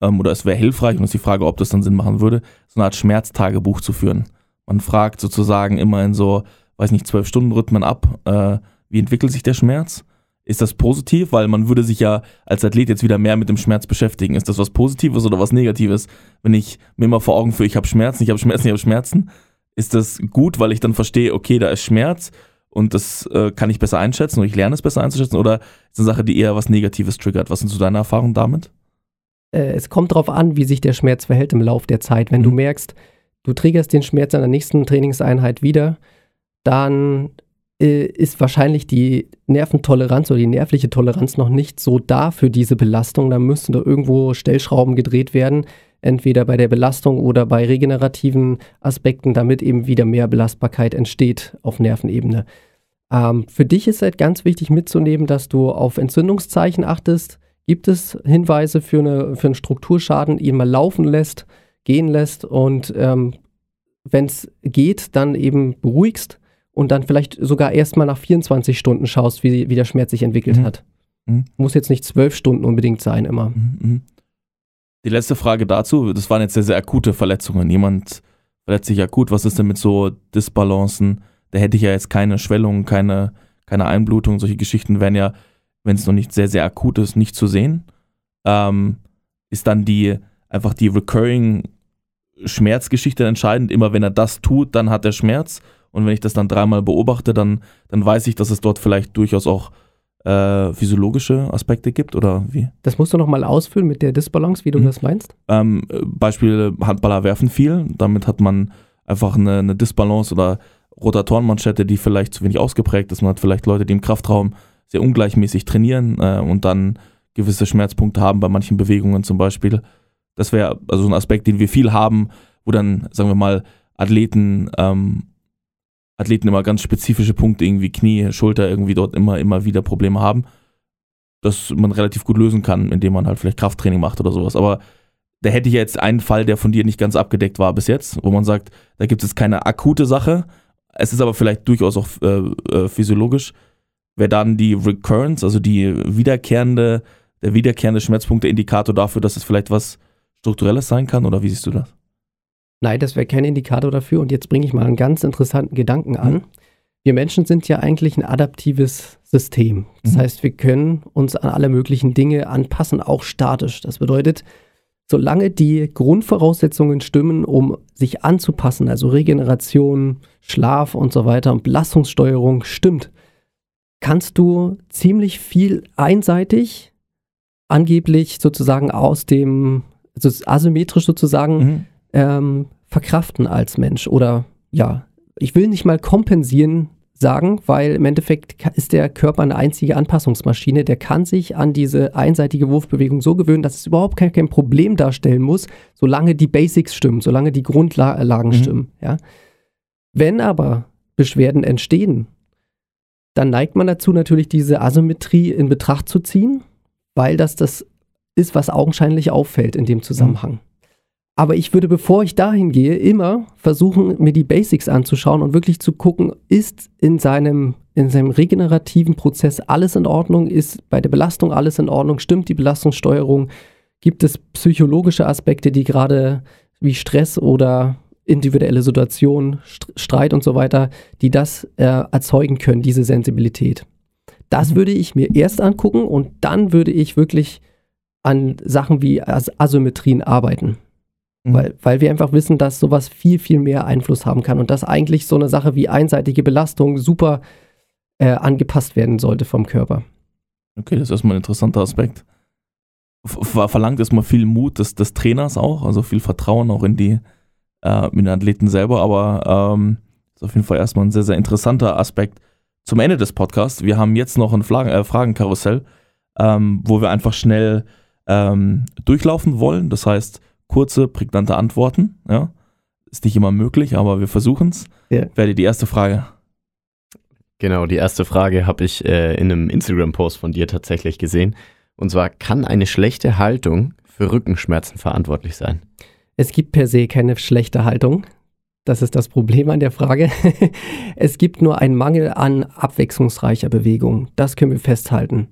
A: ähm, oder es wäre hilfreich, und es ist die Frage, ob das dann Sinn machen würde, so eine Art Schmerztagebuch zu führen. Man fragt sozusagen immer in so, weiß nicht, zwölf Stunden Rhythmen ab, äh, wie entwickelt sich der Schmerz? Ist das positiv? Weil man würde sich ja als Athlet jetzt wieder mehr mit dem Schmerz beschäftigen. Ist das was Positives oder was Negatives? Wenn ich mir immer vor Augen führe, ich habe Schmerzen, ich habe Schmerzen, ich habe Schmerzen, ist das gut, weil ich dann verstehe, okay, da ist Schmerz und das äh, kann ich besser einschätzen und ich lerne es besser einzuschätzen oder ist es eine Sache, die eher was Negatives triggert? Was sind so deine Erfahrungen damit?
C: Äh, es kommt darauf an, wie sich der Schmerz verhält im Laufe der Zeit. Wenn mhm. du merkst, du triggerst den Schmerz an der nächsten Trainingseinheit wieder, dann äh, ist wahrscheinlich die Nerventoleranz oder die nervliche Toleranz noch nicht so da für diese Belastung. Da müssten da irgendwo Stellschrauben gedreht werden, entweder bei der Belastung oder bei regenerativen Aspekten, damit eben wieder mehr Belastbarkeit entsteht auf Nervenebene. Ähm, für dich ist halt ganz wichtig mitzunehmen, dass du auf Entzündungszeichen achtest. Gibt es Hinweise für, eine, für einen Strukturschaden, ihn mal laufen lässt, gehen lässt und ähm, wenn es geht, dann eben beruhigst und dann vielleicht sogar erstmal nach 24 Stunden schaust, wie, wie der Schmerz sich entwickelt mhm. hat. Mhm. Muss jetzt nicht zwölf Stunden unbedingt sein immer. Mhm. mhm.
A: Die letzte Frage dazu, das waren jetzt sehr, sehr akute Verletzungen. Jemand verletzt sich akut, was ist denn mit so Disbalancen? Da hätte ich ja jetzt keine Schwellung, keine, keine Einblutung. Solche Geschichten wären ja, wenn es noch nicht sehr, sehr akut ist, nicht zu sehen. Ähm, ist dann die einfach die recurring Schmerzgeschichte entscheidend. Immer wenn er das tut, dann hat er Schmerz. Und wenn ich das dann dreimal beobachte, dann, dann weiß ich, dass es dort vielleicht durchaus auch äh, physiologische Aspekte gibt oder wie?
C: Das musst du nochmal ausführen mit der Disbalance, wie du mhm. das meinst.
A: Ähm, Beispiel Handballer werfen viel, damit hat man einfach eine, eine Disbalance oder Rotatorenmanschette, die vielleicht zu wenig ausgeprägt ist. Man hat vielleicht Leute, die im Kraftraum sehr ungleichmäßig trainieren äh, und dann gewisse Schmerzpunkte haben bei manchen Bewegungen zum Beispiel. Das wäre also ein Aspekt, den wir viel haben, wo dann, sagen wir mal, Athleten, ähm, Athleten immer ganz spezifische Punkte, irgendwie Knie, Schulter, irgendwie dort immer, immer wieder Probleme haben, dass man relativ gut lösen kann, indem man halt vielleicht Krafttraining macht oder sowas. Aber da hätte ich jetzt einen Fall, der von dir nicht ganz abgedeckt war bis jetzt, wo man sagt, da gibt es keine akute Sache, es ist aber vielleicht durchaus auch äh, äh, physiologisch, wäre dann die Recurrence, also die wiederkehrende, der wiederkehrende Schmerzpunkt der Indikator dafür, dass es vielleicht was strukturelles sein kann oder wie siehst du das?
C: Nein, das wäre kein Indikator dafür. Und jetzt bringe ich mal einen ganz interessanten Gedanken an. Mhm. Wir Menschen sind ja eigentlich ein adaptives System. Das mhm. heißt, wir können uns an alle möglichen Dinge anpassen, auch statisch. Das bedeutet, solange die Grundvoraussetzungen stimmen, um sich anzupassen, also Regeneration, Schlaf und so weiter und Belastungssteuerung stimmt, kannst du ziemlich viel einseitig angeblich sozusagen aus dem also asymmetrisch sozusagen mhm. Ähm, verkraften als Mensch. Oder ja, ich will nicht mal kompensieren sagen, weil im Endeffekt ist der Körper eine einzige Anpassungsmaschine. Der kann sich an diese einseitige Wurfbewegung so gewöhnen, dass es überhaupt kein, kein Problem darstellen muss, solange die Basics stimmen, solange die Grundlagen mhm. stimmen. Ja. Wenn aber Beschwerden entstehen, dann neigt man dazu natürlich diese Asymmetrie in Betracht zu ziehen, weil das das ist, was augenscheinlich auffällt in dem Zusammenhang. Mhm. Aber ich würde, bevor ich dahin gehe, immer versuchen, mir die Basics anzuschauen und wirklich zu gucken, ist in seinem, in seinem regenerativen Prozess alles in Ordnung? Ist bei der Belastung alles in Ordnung? Stimmt die Belastungssteuerung? Gibt es psychologische Aspekte, die gerade wie Stress oder individuelle Situation, Streit und so weiter, die das äh, erzeugen können, diese Sensibilität? Das würde ich mir erst angucken und dann würde ich wirklich an Sachen wie As Asymmetrien arbeiten. Mhm. Weil, weil wir einfach wissen, dass sowas viel, viel mehr Einfluss haben kann und dass eigentlich so eine Sache wie einseitige Belastung super äh, angepasst werden sollte vom Körper.
A: Okay, das ist erstmal ein interessanter Aspekt. Verlangt erstmal viel Mut des, des Trainers auch, also viel Vertrauen auch in die äh, in den Athleten selber, aber ähm, ist auf jeden Fall erstmal ein sehr, sehr interessanter Aspekt. Zum Ende des Podcasts, wir haben jetzt noch ein Fragen, äh, Fragenkarussell, ähm, wo wir einfach schnell ähm, durchlaufen wollen. Das heißt, kurze, prägnante Antworten. Ja? Ist nicht immer möglich, aber wir versuchen es. Ja. Wäre die erste Frage.
B: Genau, die erste Frage habe ich äh, in einem Instagram-Post von dir tatsächlich gesehen. Und zwar, kann eine schlechte Haltung für Rückenschmerzen verantwortlich sein?
C: Es gibt per se keine schlechte Haltung. Das ist das Problem an der Frage. es gibt nur einen Mangel an abwechslungsreicher Bewegung. Das können wir festhalten.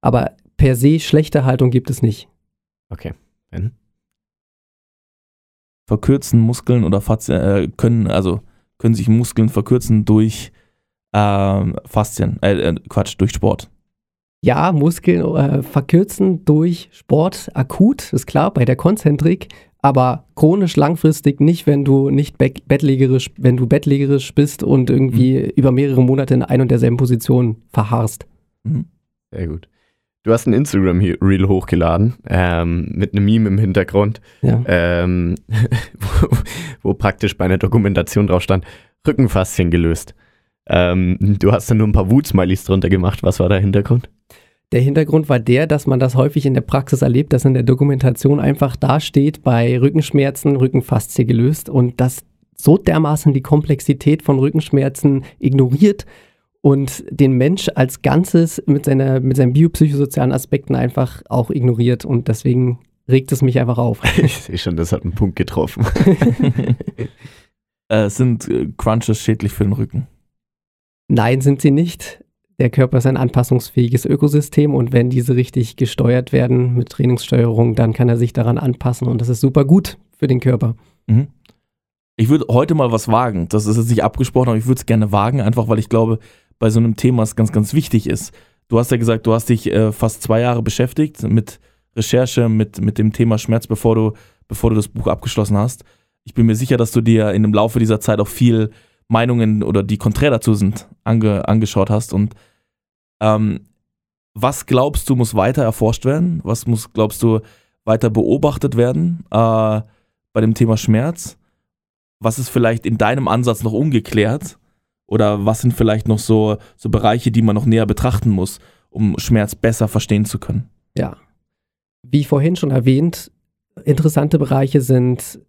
C: Aber per se schlechte Haltung gibt es nicht.
B: Okay. Ben?
A: Verkürzen Muskeln oder Faszien, äh, können, also können sich Muskeln verkürzen durch äh, Faszien, äh, äh, Quatsch, durch Sport.
C: Ja, Muskeln äh, verkürzen durch Sport akut, ist klar, bei der Konzentrik, aber chronisch langfristig nicht, wenn du nicht bettlägerisch, wenn du bettlägerisch bist und irgendwie mhm. über mehrere Monate in ein und derselben Position verharrst.
B: Mhm. Sehr gut. Du hast ein Instagram-Reel hochgeladen ähm, mit einem Meme im Hintergrund, ja. ähm, wo, wo, praktisch bei einer Dokumentation drauf stand, Rückenfaszien gelöst. Ähm, du hast dann nur ein paar Wut-Smileys drunter gemacht. Was war der Hintergrund?
C: Der Hintergrund war der, dass man das häufig in der Praxis erlebt, dass in der Dokumentation einfach dasteht, bei Rückenschmerzen Rückenfaszie gelöst und das so dermaßen die Komplexität von Rückenschmerzen ignoriert und den Mensch als Ganzes mit, seiner, mit seinen biopsychosozialen Aspekten einfach auch ignoriert und deswegen regt es mich einfach auf.
B: Ich sehe schon, das hat einen Punkt getroffen.
A: äh, sind äh, Crunches schädlich für den Rücken?
C: Nein, sind sie nicht. Der Körper ist ein anpassungsfähiges Ökosystem und wenn diese richtig gesteuert werden mit Trainingssteuerung, dann kann er sich daran anpassen und das ist super gut für den Körper. Mhm.
A: Ich würde heute mal was wagen. Das ist jetzt nicht abgesprochen, aber ich würde es gerne wagen, einfach weil ich glaube, bei so einem Thema es ganz, ganz wichtig ist. Du hast ja gesagt, du hast dich äh, fast zwei Jahre beschäftigt mit Recherche, mit, mit dem Thema Schmerz, bevor du, bevor du das Buch abgeschlossen hast. Ich bin mir sicher, dass du dir in dem Laufe dieser Zeit auch viel Meinungen oder die konträr dazu sind, ange, angeschaut hast. Und ähm, was glaubst du, muss weiter erforscht werden? Was muss, glaubst du, weiter beobachtet werden äh, bei dem Thema Schmerz? Was ist vielleicht in deinem Ansatz noch ungeklärt? Oder was sind vielleicht noch so, so Bereiche, die man noch näher betrachten muss, um Schmerz besser verstehen zu können?
C: Ja. Wie vorhin schon erwähnt, interessante Bereiche sind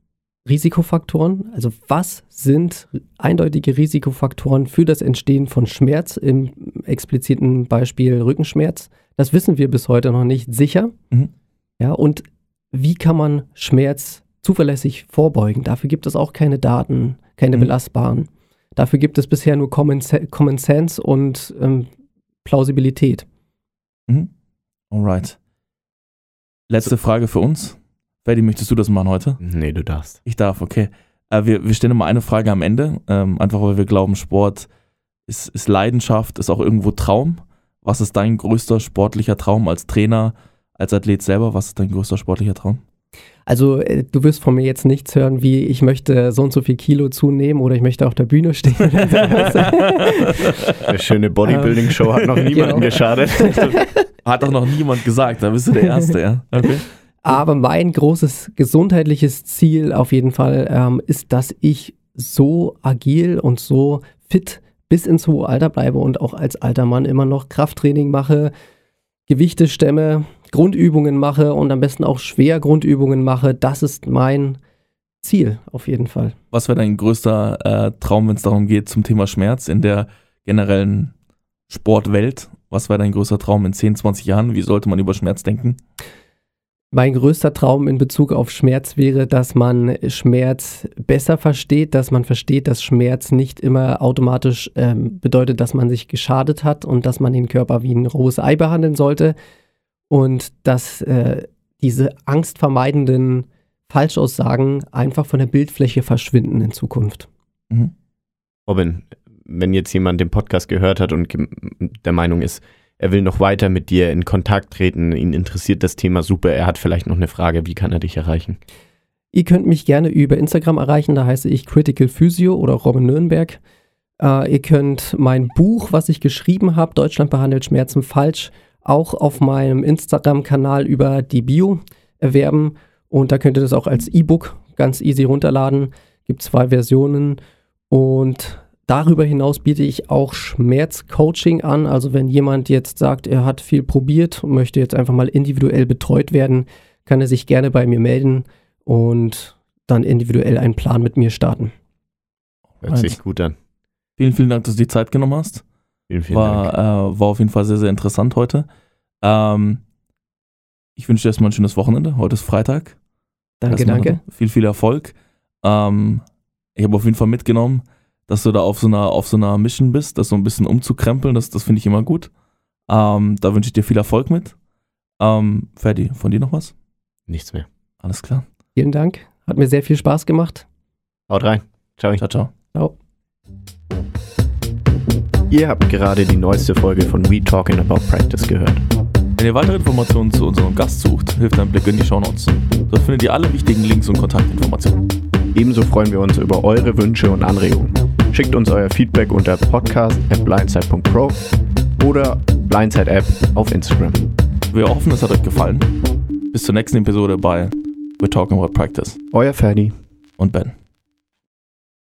C: Risikofaktoren. Also was sind eindeutige Risikofaktoren für das Entstehen von Schmerz im expliziten Beispiel Rückenschmerz? Das wissen wir bis heute noch nicht sicher. Mhm. Ja, und wie kann man Schmerz zuverlässig vorbeugen? Dafür gibt es auch keine Daten, keine mhm. belastbaren. Dafür gibt es bisher nur Common, Common Sense und ähm, Plausibilität.
A: Mhm. Alright. Letzte Frage für uns. Ferdi, möchtest du das machen heute?
B: Nee, du darfst.
A: Ich darf, okay. Äh, wir, wir stellen immer eine Frage am Ende, ähm, einfach weil wir glauben, Sport ist, ist Leidenschaft, ist auch irgendwo Traum. Was ist dein größter sportlicher Traum als Trainer, als Athlet selber? Was ist dein größter sportlicher Traum?
C: Also äh, du wirst von mir jetzt nichts hören, wie ich möchte so und so viel Kilo zunehmen oder ich möchte auf der Bühne stehen.
B: Eine schöne Bodybuilding-Show hat noch niemandem genau. geschadet.
A: Hat doch noch niemand gesagt, da bist du der Erste, ja. Okay.
C: Aber mein großes gesundheitliches Ziel auf jeden Fall ähm, ist, dass ich so agil und so fit bis ins hohe Alter bleibe und auch als alter Mann immer noch Krafttraining mache, Gewichte stemme, Grundübungen mache und am besten auch schwer Grundübungen mache. Das ist mein Ziel auf jeden Fall.
A: Was wäre dein größter äh, Traum, wenn es darum geht zum Thema Schmerz in der generellen Sportwelt? Was wäre dein größter Traum in 10, 20 Jahren? Wie sollte man über Schmerz denken?
C: Mein größter Traum in Bezug auf Schmerz wäre, dass man Schmerz besser versteht, dass man versteht, dass Schmerz nicht immer automatisch ähm, bedeutet, dass man sich geschadet hat und dass man den Körper wie ein rohes Ei behandeln sollte und dass äh, diese angstvermeidenden Falschaussagen einfach von der Bildfläche verschwinden in Zukunft. Mhm.
B: Robin, wenn jetzt jemand den Podcast gehört hat und der Meinung ist, er will noch weiter mit dir in Kontakt treten, ihn interessiert das Thema super, er hat vielleicht noch eine Frage, wie kann er dich erreichen?
C: Ihr könnt mich gerne über Instagram erreichen, da heiße ich Critical Physio oder Robin Nürnberg. Äh, ihr könnt mein Buch, was ich geschrieben habe, Deutschland behandelt Schmerzen falsch, auch auf meinem Instagram-Kanal über die Bio erwerben. Und da könnt ihr das auch als E-Book ganz easy runterladen. Gibt zwei Versionen. Und Darüber hinaus biete ich auch Schmerzcoaching an. Also wenn jemand jetzt sagt, er hat viel probiert und möchte jetzt einfach mal individuell betreut werden, kann er sich gerne bei mir melden und dann individuell einen Plan mit mir starten.
B: Hört sich gut an.
A: Vielen, vielen Dank, dass du die Zeit genommen hast.
B: Vielen, vielen
A: war,
B: Dank.
A: Äh, war auf jeden Fall sehr, sehr interessant heute. Ähm, ich wünsche dir erstmal ein schönes Wochenende. Heute ist Freitag.
C: Danke,
A: Erstmal
C: danke.
A: Viel, viel Erfolg. Ähm, ich habe auf jeden Fall mitgenommen, dass du da auf so einer, auf so einer Mission bist, das so ein bisschen umzukrempeln. Das, das finde ich immer gut. Ähm, da wünsche ich dir viel Erfolg mit. Ähm, Ferdi, von dir noch was?
B: Nichts mehr.
A: Alles klar.
C: Vielen Dank. Hat mir sehr viel Spaß gemacht.
B: Haut rein. Ciao.
A: Ciao, ciao.
C: Ciao.
B: Ihr habt gerade die neueste Folge von We Talking About Practice gehört.
A: Wenn ihr weitere Informationen zu unserem Gast sucht, hilft ein Blick in die Shownotes. Dort findet ihr alle wichtigen Links und Kontaktinformationen.
B: Ebenso freuen wir uns über eure Wünsche und Anregungen. Schickt uns euer Feedback unter podcast.blindside.pro oder Blindside App auf Instagram.
A: Wir hoffen, es hat euch gefallen. Bis zur nächsten Episode bei We're Talking About Practice
B: Euer Ferdi.
A: und Ben.